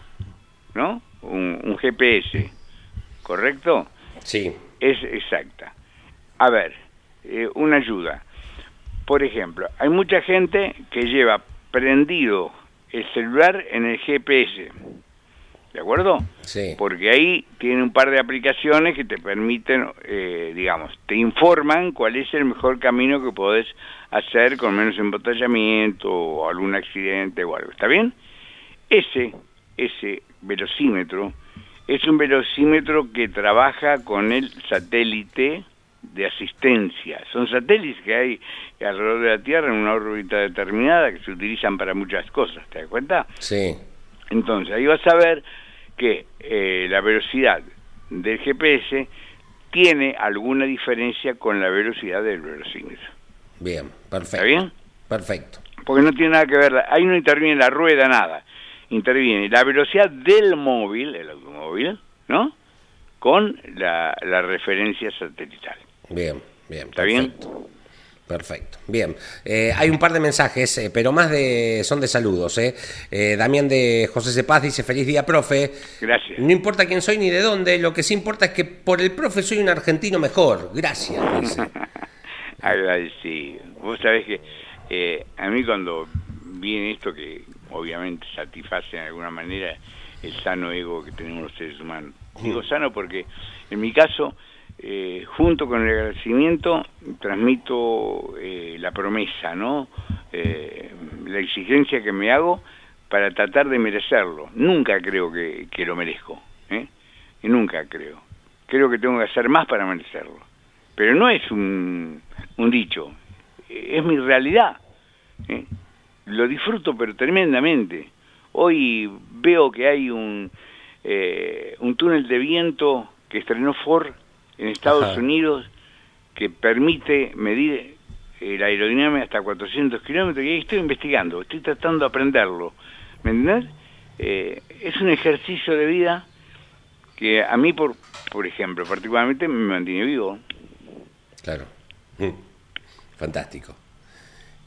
¿no? Un, GPS, ¿correcto? Sí. Es exacta. A ver, eh, una ayuda. Por ejemplo, hay mucha gente que lleva prendido el celular en el GPS. ¿De acuerdo? Sí. Porque ahí tiene un par de aplicaciones que te permiten, eh, digamos, te informan cuál es el mejor camino que podés hacer con menos embotellamiento o algún accidente o algo. ¿Está bien? Ese, ese velocímetro es un velocímetro que trabaja con el satélite de asistencia. Son satélites que hay alrededor de la Tierra en una órbita determinada que se utilizan para muchas cosas, ¿te das cuenta? Sí. Entonces, ahí vas a ver que eh, la velocidad del GPS tiene alguna diferencia con la velocidad del velocímetro. Bien, perfecto. ¿Está bien? Perfecto. Porque no tiene nada que ver, ahí no interviene la rueda, nada. Interviene la velocidad del móvil, el automóvil, ¿no? Con la, la referencia satelital. Bien, bien. ¿Está bien? Perfecto. Bien. Eh, hay un par de mensajes, eh, pero más de son de saludos. Eh. eh Damián de José Cepaz dice, feliz día, profe. Gracias. No importa quién soy ni de dónde, lo que sí importa es que por el profe soy un argentino mejor. Gracias, dice. Agradecido. Vos sabés que a mí cuando viene esto que obviamente satisface de alguna manera el sano ego que tenemos los seres humanos. Digo sano porque en mi caso eh, junto con el agradecimiento transmito eh, la promesa, ¿no? Eh, la exigencia que me hago para tratar de merecerlo. Nunca creo que, lo merezco, y nunca creo. Creo que tengo que hacer más para merecerlo. Pero no es un, un dicho, es mi realidad. Lo disfruto pero tremendamente. Hoy veo que hay un, un túnel de viento que estrenó Ford en Estados Unidos que permite medir eh, la aerodinámica hasta 400 kilómetros y ahí estoy investigando, estoy tratando de aprenderlo. ¿Me entendés? Eh, es un ejercicio de vida que a mí, por, por ejemplo, particularmente me mantiene vivo. Claro. Mm. Fantástico.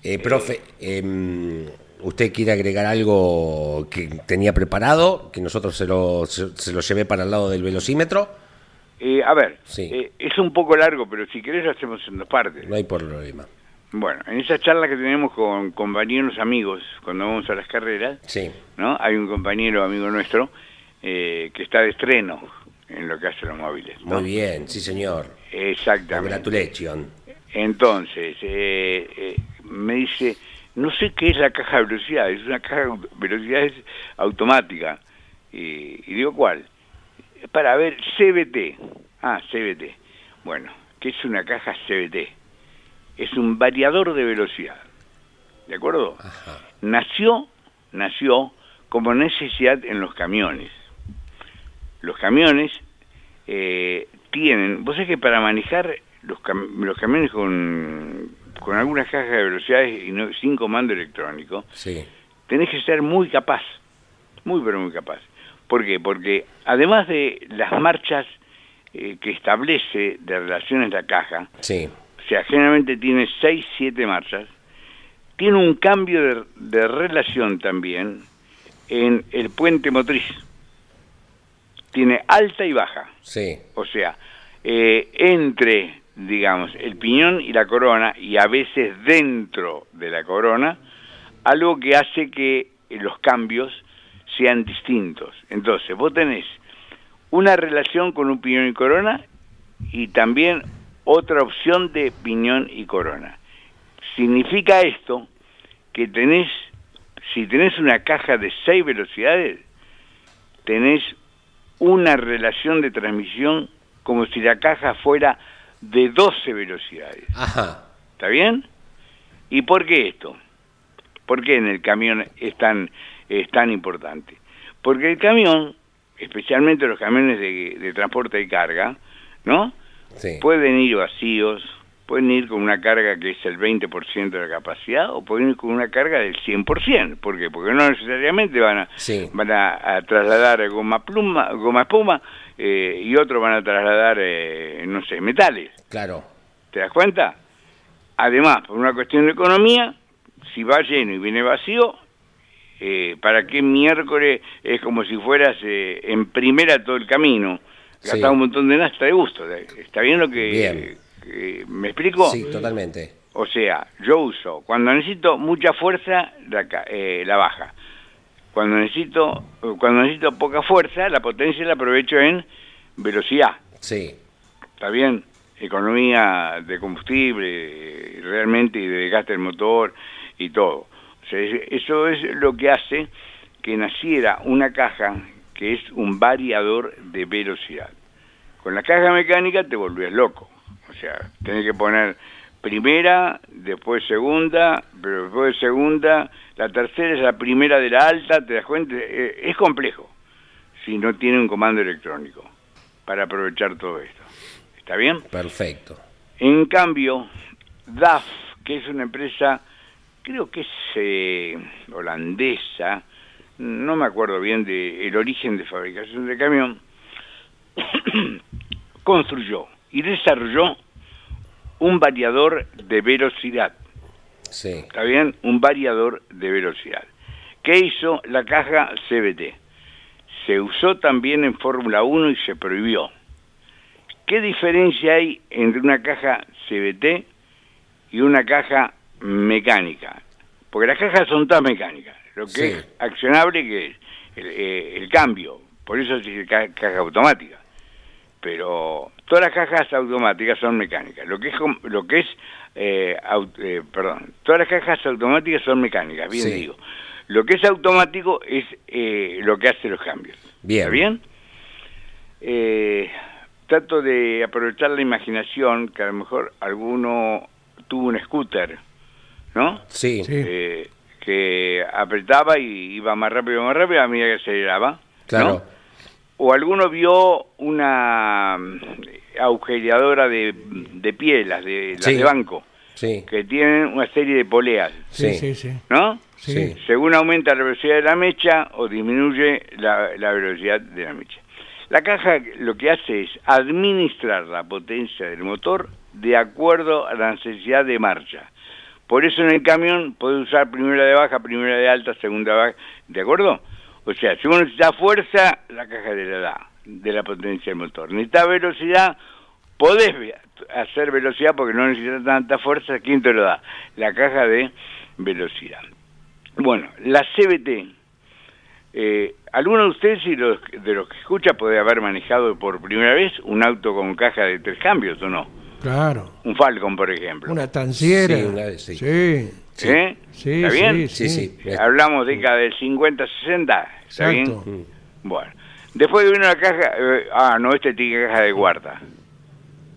Eh, profe, em, ¿usted quiere agregar algo que tenía preparado, que nosotros se lo, se lo llevé para el lado del velocímetro? Eh, a ver, eh, es un poco largo, pero si querés lo hacemos en dos partes. No hay problema. Bueno, en esa charla que tenemos con compañeros amigos cuando vamos a las carreras, sí. ¿no? Hay un compañero amigo nuestro eh, que está de estreno en lo que hace los móviles. Muy bien, sí señor. Exactamente. Congratulations. Entonces, me dice, no sé qué es la caja de velocidades, es una caja de velocidades automática. y digo, ¿cuál? Para ver CBT. Ah, CBT. Bueno, ¿qué es una caja CBT? Es un variador de velocidad. ¿De acuerdo? Nació, nació como necesidad en los camiones. Los camiones eh, tienen, vos sabés que para manejar los, los camiones con, con algunas cajas de velocidades y no, sin comando electrónico, sí. tenés que ser muy capaz, muy pero muy capaz. ¿Por qué? Porque además de las marchas eh, que establece de relaciones la caja, sí. o sea, generalmente tiene 6, 7 marchas, tiene un cambio de, relación también en el puente motriz. Tiene alta y baja. Sí. O sea, eh, entre, digamos, el piñón y la corona, y a veces dentro de la corona, algo que hace que los cambios sean distintos. Entonces, vos tenés una relación con un piñón y corona y también otra opción de piñón y corona. Significa esto que tenés, si tenés una caja de seis velocidades, tenés una relación de transmisión como si la caja fuera de 12 velocidades. Ajá. ¿Está bien? ¿Y por qué esto? ¿Por qué en el camión es tan, es tan importante? Porque el camión, especialmente los camiones de, de transporte de carga, ¿no? Sí. Pueden ir vacíos, pueden ir con una carga que es el 20% de la capacidad o pueden ir con una carga del 100%. ¿Por qué? Porque no necesariamente van a, Sí. van a, a trasladar goma, pluma, goma espuma eh, y otros van a trasladar, eh, no sé, metales. Claro. ¿Te das cuenta? Además, por una cuestión de economía, si va lleno y viene vacío, eh, ¿para qué miércoles es como si fueras eh, en primera todo el camino? Sí. Gastar un montón de nasta de gusto. ¿Está bien lo que, Bien. que- me explico? Sí, totalmente. O sea, yo uso, cuando necesito mucha fuerza, la, eh, la baja. Cuando necesito, cuando necesito poca fuerza, la potencia la aprovecho en velocidad. Sí. ¿Está bien? Economía de combustible, eh, realmente, y de desgaste del motor y todo. Eso es lo que hace que naciera una caja que es un variador de velocidad. Con la caja mecánica te volvías loco. O sea, tenés que poner primera, después segunda, pero después de segunda, la tercera es la primera de la alta, te das cuenta, Eh, es complejo si no tiene un comando electrónico para aprovechar todo esto. ¿Está bien? Perfecto. En cambio, DAF, que es una empresa, creo que es eh, holandesa, no me acuerdo bien del el origen de fabricación de camión, construyó y desarrolló un variador de velocidad. Sí. ¿Está bien? Un variador de velocidad. ¿Qué hizo la caja CBT? Se usó también en Fórmula 1 y se prohibió. ¿Qué diferencia hay entre una caja CBT y una caja mecánica? Porque las cajas son todas mecánicas. Lo que Sí. es accionable que es el, eh, el cambio. Por eso ca- caja automática. Pero todas las cajas automáticas son mecánicas. Lo que es, lo que es eh, eh, perdón, todas las cajas automáticas son mecánicas, bien Sí. digo. Lo que es automático es eh, lo que hace los cambios. Bien. ¿Está bien? Eh, trato de aprovechar la imaginación, que a lo mejor alguno tuvo un scooter, ¿no? Sí. Sí. Eh, que apretaba y iba más rápido, más rápido a medida que aceleraba. Claro. ¿no? O alguno vio una agujereadora de, de pielas, de las Sí. de banco, Sí. que tienen una serie de poleas, Sí, Sí. sí. ¿no? Sí. Sí. Según aumenta la velocidad de la mecha o disminuye la, la velocidad de la mecha. La caja lo que hace es administrar la potencia del motor de acuerdo a la necesidad de marcha. Por eso en el camión puede usar primera de baja, primera de alta, segunda de baja, ¿de acuerdo? O sea, si uno necesita fuerza, la caja te la da, de la potencia del motor. Necesita velocidad, podés hacer velocidad porque no necesitas tanta fuerza, ¿quién te lo da? La caja de velocidad. Bueno, la CBT, eh, ¿alguno de ustedes y los, de los que escucha puede haber manejado por primera vez un auto con caja de tres cambios o no? Claro. Un Falcon, por ejemplo. Una tanciera. Sí, una sí. Sí. Sí. ¿Eh? Sí, ¿Está bien? sí, Sí, sí. Hablamos década del 50, 60, ¿está Exacto. bien? Bueno, después vino la caja, eh, ah, no, este tiene caja de cuarta.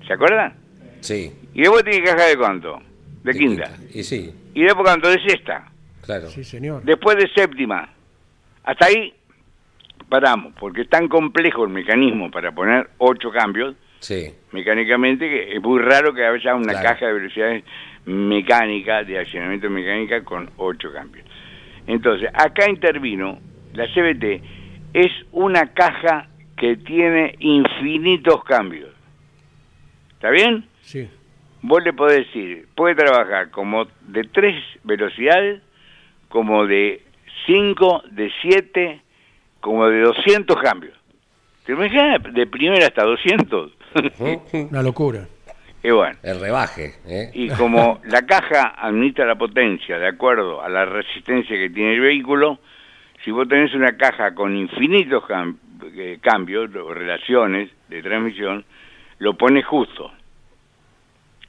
¿Se acuerdan? Sí. Y después tiene caja de cuánto? De quinta. Y sí, Y después cuánto? De sexta. claro. Sí, señor. Después de séptima. Hasta ahí paramos, porque es tan complejo el mecanismo para poner ocho cambios Sí. mecánicamente que es muy raro que haya una Claro. caja de velocidades mecánica, de accionamiento mecánica con ocho cambios. Entonces, acá intervino, la CBT es una caja que tiene infinitos cambios. ¿Está bien? Sí. Vos le podés decir, puede trabajar como de tres velocidades, como de cinco, de siete, como de 200 cambios. ¿Te imaginas de primera hasta 200? Una locura. y bueno, El rebaje, ¿eh? y como la caja administra la potencia de acuerdo a la resistencia que tiene el vehículo, si vos tenés una caja con infinitos cam- eh, cambios o relaciones de transmisión, lo pones justo.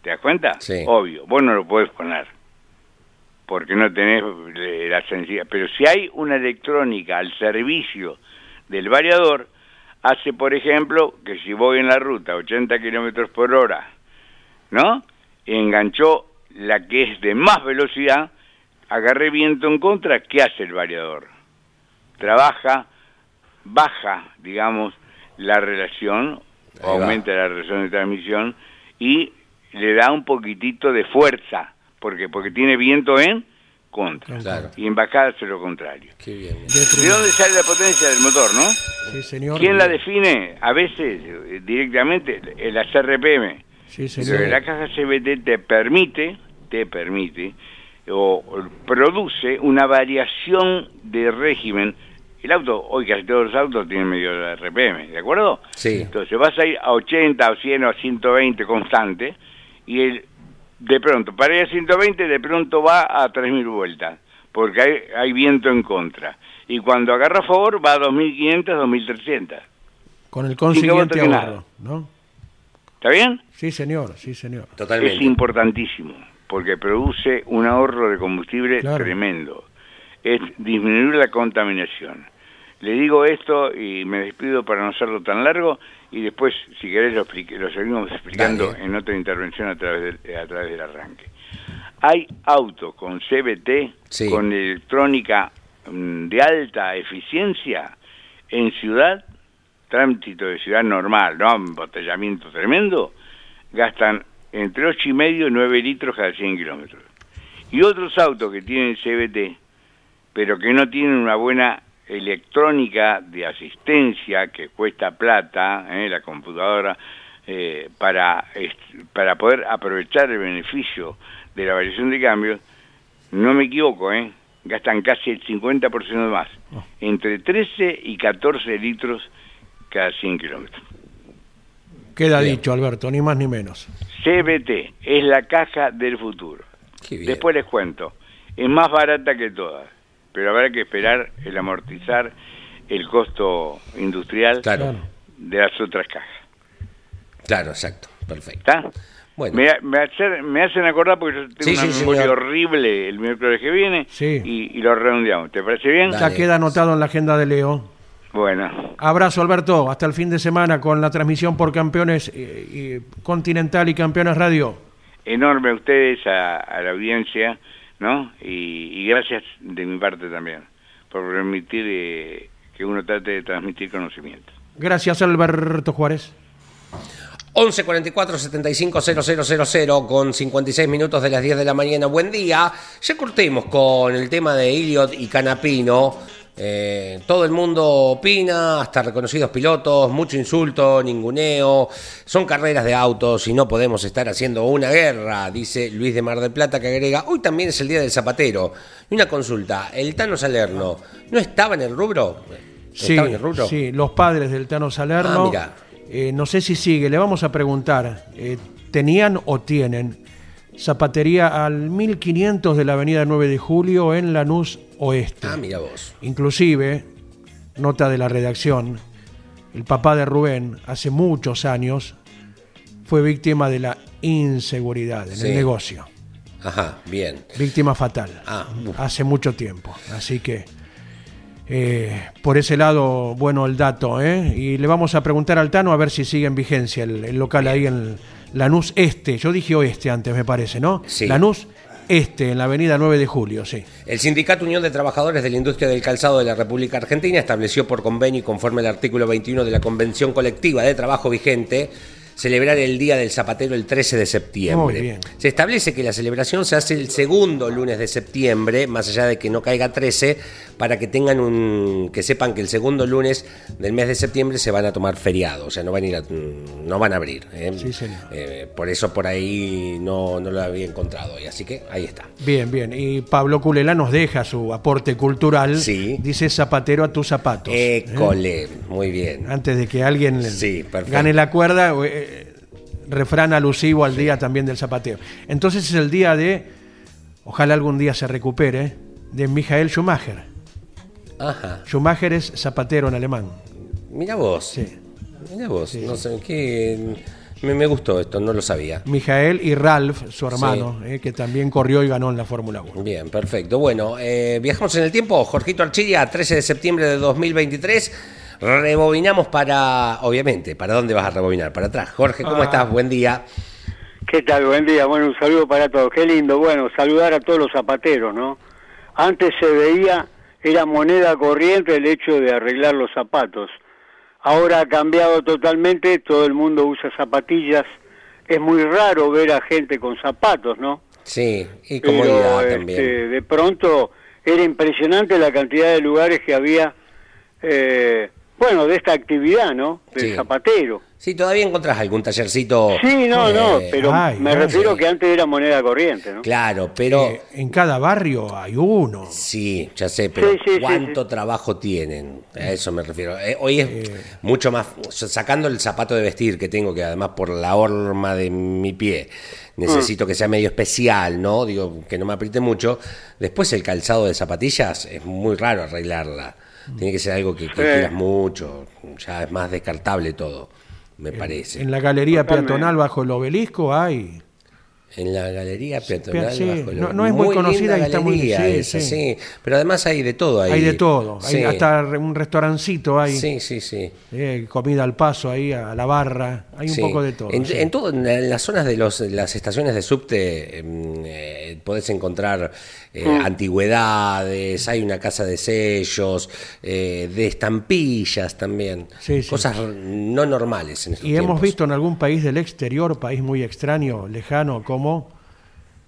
¿Te das cuenta? Sí. Obvio, vos no lo podés poner porque no tenés eh, la sencillez. Pero si hay una electrónica al servicio del variador, hace, por ejemplo, que si voy en la ruta a 80 kilómetros por hora, ¿no? Enganchó la que es de más velocidad, agarré viento en contra, ¿qué hace el variador? Trabaja, baja, digamos, la relación, aumenta la relación de transmisión y le da un poquitito de fuerza, porque porque tiene viento en contra. Y en bajada hace lo contrario. ¿De dónde sale la potencia del motor, no? Sí, señor. ¿Quién la define? A veces, eh, directamente, la CRPM. Sí, señor. la caja CBT te permite, te permite, o produce una variación de régimen. El auto, hoy casi todos los autos tienen medio de RPM, ¿de acuerdo? Sí. Entonces vas a ir a 80 o 100 o 120 constante y el, de pronto, para ir a 120, de pronto va a 3.000 vueltas, porque hay, hay viento en contra. Y cuando agarra a favor va a 2.500, 2.300. Con el consiguiente ahorro, ¿no? ¿Está bien? Sí, señor, sí, señor. Totalmente. Es importantísimo porque produce un ahorro de combustible tremendo. Es disminuir la contaminación. Le digo esto y me despido para no hacerlo tan largo y después, si querés, lo, lo seguimos explicando en otra intervención a través, a través del arranque. Hay autos con CBT, con electrónica mm, de alta eficiencia en ciudad, tránsito de ciudad normal, no embotellamiento tremendo, gastan entre 8 y medio y 9 litros cada 100 kilómetros. Y otros autos que tienen CBT, pero que no tienen una buena electrónica de asistencia que cuesta plata, ¿eh? la computadora, eh, para, para poder aprovechar el beneficio de la variación de cambios, no me equivoco, ¿eh? gastan casi el 50% más, oh. entre 13 y 14 litros cada 100 kilómetros. Queda dicho, Alberto, ni más ni menos. CBT es la caja del futuro. Después les cuento, es más barata que todas, pero habrá que esperar el amortizar el costo industrial de las otras cajas. Claro, exacto, perfecto. Bueno. Me, hacen, acordar porque yo tengo una memoria horrible el miércoles que viene y, lo redondeamos. ¿Te parece bien? Ya queda anotado en la agenda de Leo. Bueno. Abrazo, Alberto. Hasta el fin de semana con la transmisión por Campeones y, Continental y Campeones Radio. Enorme a ustedes, a, la audiencia, ¿no? Y, gracias de mi parte también por permitir eh, que uno trate de transmitir conocimiento. Gracias, Alberto Juárez. 11 44 75 000 con 56 minutos de las 10 de la mañana. Buen día. Ya cortemos con el tema de Iliot y Canapino. Eh, todo el mundo opina, hasta reconocidos pilotos, mucho insulto, ninguneo. Son carreras de autos y no podemos estar haciendo una guerra, dice Luis de Mar del Plata, que agrega, hoy también es el día del zapatero. Y una consulta, ¿el Tano Salerno no estaba en el rubro? Sí, sí, los padres del Tano Salerno. Ah, eh, no sé si sigue, le vamos a preguntar, eh, ¿tenían o tienen zapatería al 1500 de la avenida 9 de Julio en Lanús Oeste. Ah, mira vos. Inclusive, nota de la redacción, el papá de Rubén hace muchos años fue víctima de la inseguridad en el negocio. Ajá, bien. Víctima fatal. Ah, hace mucho tiempo. Así que eh, por ese lado, bueno el dato. ¿eh? Y le vamos a preguntar al Tano a ver si sigue en vigencia el, local ahí en Lanús Este. Yo dije oeste antes, me parece, ¿no? Sí. Lanús Este, en la avenida 9 de Julio, sí. El Sindicato Unión de Trabajadores de la Industria del Calzado de la República Argentina estableció por convenio y conforme al artículo 21 de la Convención Colectiva de Trabajo vigente celebrar el Día del Zapatero el 13 de septiembre. Se establece que la celebración se hace el segundo lunes de septiembre, más allá de que no caiga 13, para que tengan un que sepan que el segundo lunes del mes de septiembre se van a tomar feriado, o sea, no van a ir no van a abrir. ¿eh? Eh, por eso por ahí no, no lo había encontrado y así que ahí está. Bien, bien. Y Pablo Culela nos deja su aporte cultural. Sí. Dice zapatero a tus zapatos. École, muy bien. Antes de que alguien gane la cuerda, eh, refrán alusivo al día también del zapateo. Entonces es el día de, ojalá algún día se recupere, de Michael Schumacher. Ajá. Schumacher es zapatero en alemán. Mira vos. Sí. Mira vos. No sé qué. Me, gustó esto, no lo sabía. Mijael y Ralph, su hermano, eh, que también corrió y ganó en la Fórmula 1. Bien, perfecto. Bueno, eh, viajamos en el tiempo. Jorgito Archilla, 13 de septiembre de 2023. Rebobinamos para, obviamente, ¿para dónde vas a rebobinar? Para atrás. Jorge, ¿cómo ah. estás? Buen día. ¿Qué tal? Buen día. Bueno, un saludo para todos. Qué lindo. Bueno, saludar a todos los zapateros, ¿no? antes se veía, era moneda corriente el hecho de arreglar los zapatos. Ahora ha cambiado totalmente, todo el mundo usa zapatillas. Es muy raro ver a gente con zapatos, ¿no? Sí, y Pero, comodidad este, también. de pronto era impresionante la cantidad de lugares que había, eh, bueno, de esta actividad, ¿no? Del Sí. zapatero. Sí, todavía encontrás algún tallercito. Sí, no, no, eh, pero ay, me ay, refiero que antes era moneda corriente, ¿no? Claro, pero. Eh, en cada barrio hay uno. Sí, ya sé, pero Sí, sí, sí, ¿cuánto trabajo tienen? A eso me refiero. Eh, hoy es mucho más, sacando el zapato de vestir que tengo, que además por la horma de mi pie necesito que sea medio especial, ¿no? Digo, que no me apriete mucho. Después el calzado de zapatillas es muy raro arreglarla. Tiene que ser algo que, que quieras mucho, ya es más descartable todo, me parece. En la galería Totalmente. peatonal bajo el obelisco hay. En la galería peatonal. sí, bajo el- no- no es muy conocida y está muy- esa, sí. sí. Pero además hay de todo ahí. Hay de todo. Hay hasta un restaurancito hay. Sí, sí, sí. eh, comida al paso ahí, a la barra. Hay un poco de todo. En, sí. en todo, en las zonas de los, las estaciones de subte em, eh, podés encontrar eh, Mm. antigüedades, hay una casa de sellos, eh, de estampillas también. Sí, sí. Cosas no normales en estos Y hemos visto en algún país del exterior, país muy extraño, lejano, como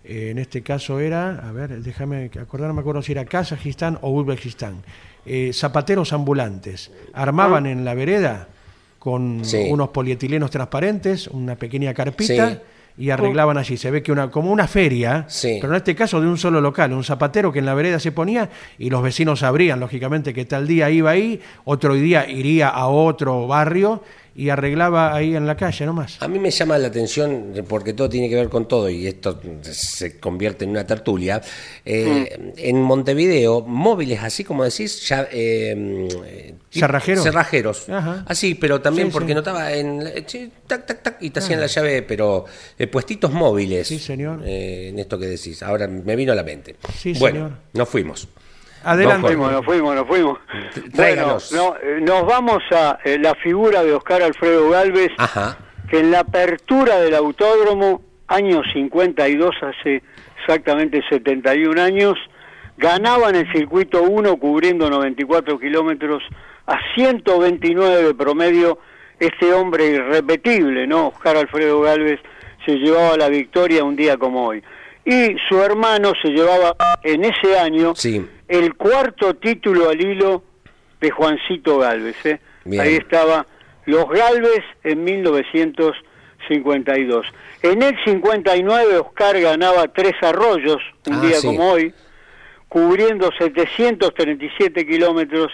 eh, en este caso era, a ver, déjame acordar, no me acuerdo si era Kazajistán o Uzbekistán, eh, zapateros ambulantes. Armaban en la vereda con Ah. Sí. unos polietilenos transparentes, una pequeña carpita. Y arreglaban allí, se ve que una, como una feria, Sí. pero en este caso de un solo local, un zapatero que en la vereda se ponía y los vecinos sabrían, lógicamente, que tal día iba ahí, otro día iría a otro barrio y arreglaba ahí en la calle nomás. A mí me llama la atención, porque todo tiene que ver con todo y esto se convierte en una tertulia. eh, En Montevideo, móviles, así como decís, ya. Eh, tipo- ¿Cerrajeros? Cerrajeros. Ajá. Así, pero también Sí, porque sí. notaba en. eh, tac, tac, tac, y te hacían la llave, pero eh, puestitos móviles. Sí, señor. eh, en esto que decís. Ahora me vino a la mente. Sí, bueno, señor. nos fuimos. Adelante. Don Fuimos, nos fuimos, nos fuimos. Tráiganos. Bueno, no, eh, nos vamos a eh, la figura de Oscar Alfredo Galvez, Ajá. que en la apertura del autódromo, año 52, hace exactamente 71 años, ganaba en el circuito 1 cubriendo 94 kilómetros a 129 de promedio. Este hombre irrepetible, ¿no? Oscar Alfredo Galvez se llevaba la victoria un día como hoy. Y su hermano se llevaba en ese año Sí. el cuarto título al hilo de Juancito Galvez. ¿eh? Ahí estaba Los Galvez en 1952. En el 59 Oscar ganaba tres arroyos, un Ah, día sí. como hoy, cubriendo 737 kilómetros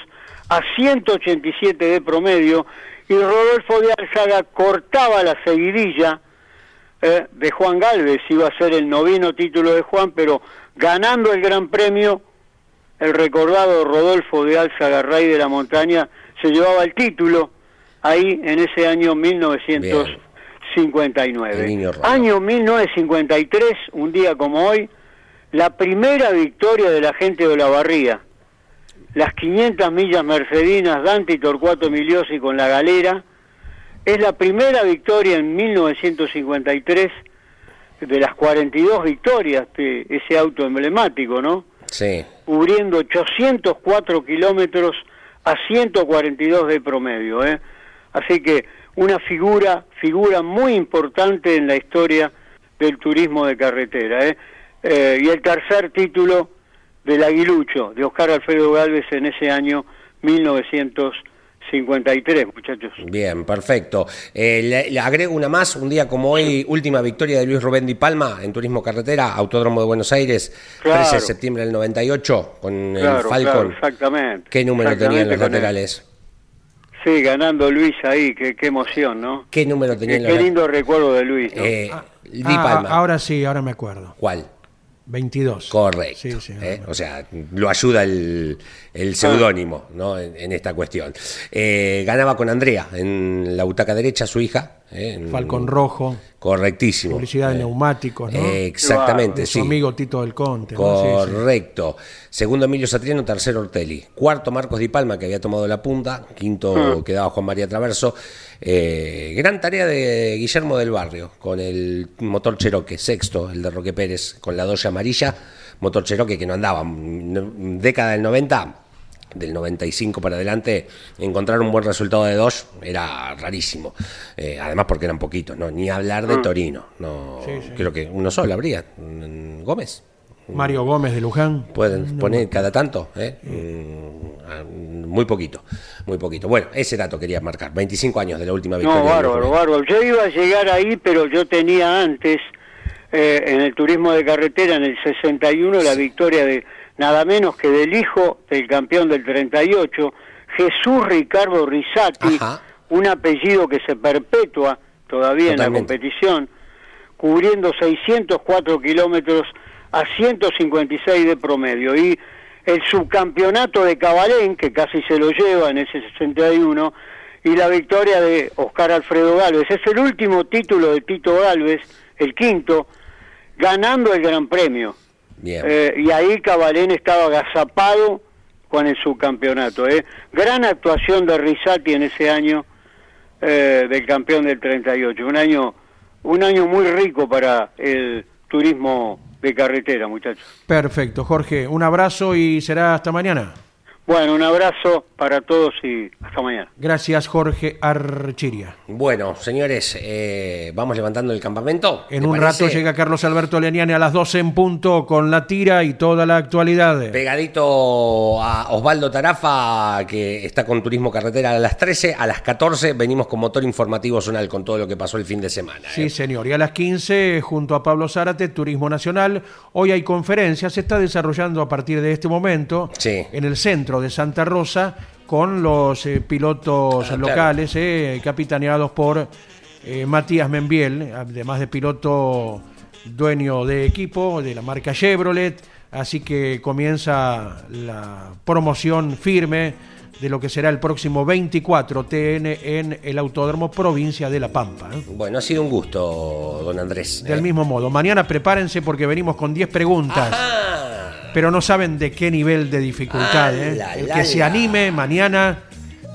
a 187 de promedio, y Rodolfo de Alzaga cortaba la seguidilla eh, de Juan Galvez, iba a ser el noveno título de Juan, pero ganando el Gran Premio, el recordado Rodolfo de Alzaga, rey de la montaña, se llevaba el título ahí en ese año 1959. El niño Rodolfo. Año 1953, un día como hoy, la primera victoria de la gente de Olavarría. Las 500 millas mercedinas, Dante y Torcuato Miliosi con la galera. Es la primera victoria en 1953 de las 42 victorias de ese auto emblemático, ¿no? Sí. cubriendo 804 kilómetros a 142 de promedio. ¿eh? Así que una figura, figura muy importante en la historia del turismo de carretera. ¿eh? Eh, y el tercer título del Aguilucho, de Oscar Alfredo Galvez en ese año 1953, muchachos. Bien, perfecto. Eh, le, le agrego una más, un día como hoy, última victoria de Luis Rubén Di Palma en Turismo Carretera, Autódromo de Buenos Aires, Claro. 13 de septiembre del 98, con el Falcon. claro, exactamente. ¿Qué número tenían los laterales? Sí, ganando Luis ahí, qué, qué emoción, ¿no? ¿Qué número Qué, tenían qué los lindo recuerdo de Luis, ¿no? Eh, Di Ah, Palma. ahora sí, ahora me acuerdo. ¿Cuál? 22. Correcto. Sí, sí, ¿eh? O sea, lo ayuda el, el seudónimo ¿no? en, en esta cuestión. Eh, ganaba con Andrea en la butaca derecha, su hija. ¿eh? En- Falcón Rojo. Correctísimo. Publicidad de Eh, neumáticos, ¿no? Exactamente, De su sí. amigo Tito del Conte. ¿no? Sí, sí. Correcto. Segundo Emilio Satriano, tercero Ortelli. Cuarto Marcos Di Palma, que había tomado la punta. Quinto quedaba Juan María Traverso. Eh, gran tarea de Guillermo del Barrio con el motor Cherokee. Sexto, el de Roque Pérez, con la doya amarilla. Motor Cherokee que no andaba. mm, Década del 90, del 95 para adelante, encontrar un buen resultado de dos era rarísimo. Eh, además porque eran poquitos, ¿no? Ni hablar de Torino. No, Creo que uno solo habría. mm, Gómez. Mario Gómez de Luján. Pueden poner cada tanto, ¿eh? Mm, ah, muy poquito, muy poquito. Bueno, ese dato quería marcar. 25 años de la última victoria. No, bárbaro, bárbaro. Yo iba a llegar ahí, pero yo tenía antes, eh, en el turismo de carretera, en el 61, la victoria de nada menos que del hijo del campeón del 38, Jesús Ricardo Ajá. un apellido que se perpetúa todavía en la competición, cubriendo 604 kilómetros a 156 de promedio. Y el subcampeonato de Cabalén, que casi se lo lleva en ese 61, y la victoria de Oscar Alfredo Galvez. Es el último título de Tito Galvez, el quinto, ganando el Gran Premio. Bien. Eh, y ahí Cabalén estaba agazapado con el subcampeonato. ¿eh? Gran actuación de Risati en ese año eh, del campeón del 38. Un año, un año muy rico para el turismo de carretera, muchachos. Perfecto, Jorge. Un abrazo y será hasta mañana. Bueno, un abrazo para todos y hasta mañana. Gracias, Jorge Archiria. Bueno, señores, eh, vamos levantando el campamento. En ¿te un parece? rato llega Carlos Alberto Leniani a las 12 en punto con la tira y toda la actualidad. Pegadito a Osvaldo Tarafa, que está con Turismo Carretera a las 13, a las 14 venimos con motor informativo zonal con todo lo que pasó el fin de semana. Sí, ¿eh? señor. Y a las 15, junto a Pablo Zárate, Turismo Nacional. Hoy hay conferencia, se está desarrollando a partir de este momento Sí. en el centro de Santa Rosa con los eh, pilotos Ah, claro. locales, eh, capitaneados por eh, Matías Membiel, además de piloto dueño de equipo de la marca Chevrolet. Así que comienza la promoción firme de lo que será el próximo 24 TN en el Autódromo Provincia de La Pampa. ¿eh? Bueno, ha sido un gusto, don Andrés. Del ¿eh? mismo modo, mañana prepárense porque venimos con 10 preguntas, pero no saben de qué nivel de dificultad. Ah, ¿eh? la, El la, que se anime mañana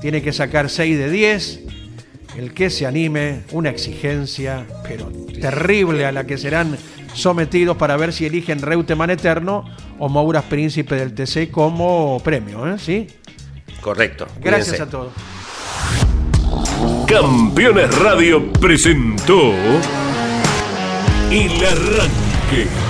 tiene que sacar 6 de 10. El que se anime, una exigencia, pero terrible a la que serán sometidos para ver si eligen Reutemann Eterno o Mouras Príncipe del TC como premio. ¿eh? ¿Sí? correcto. Gracias cuídense. a todos. Campeones Radio presentó El Arranque.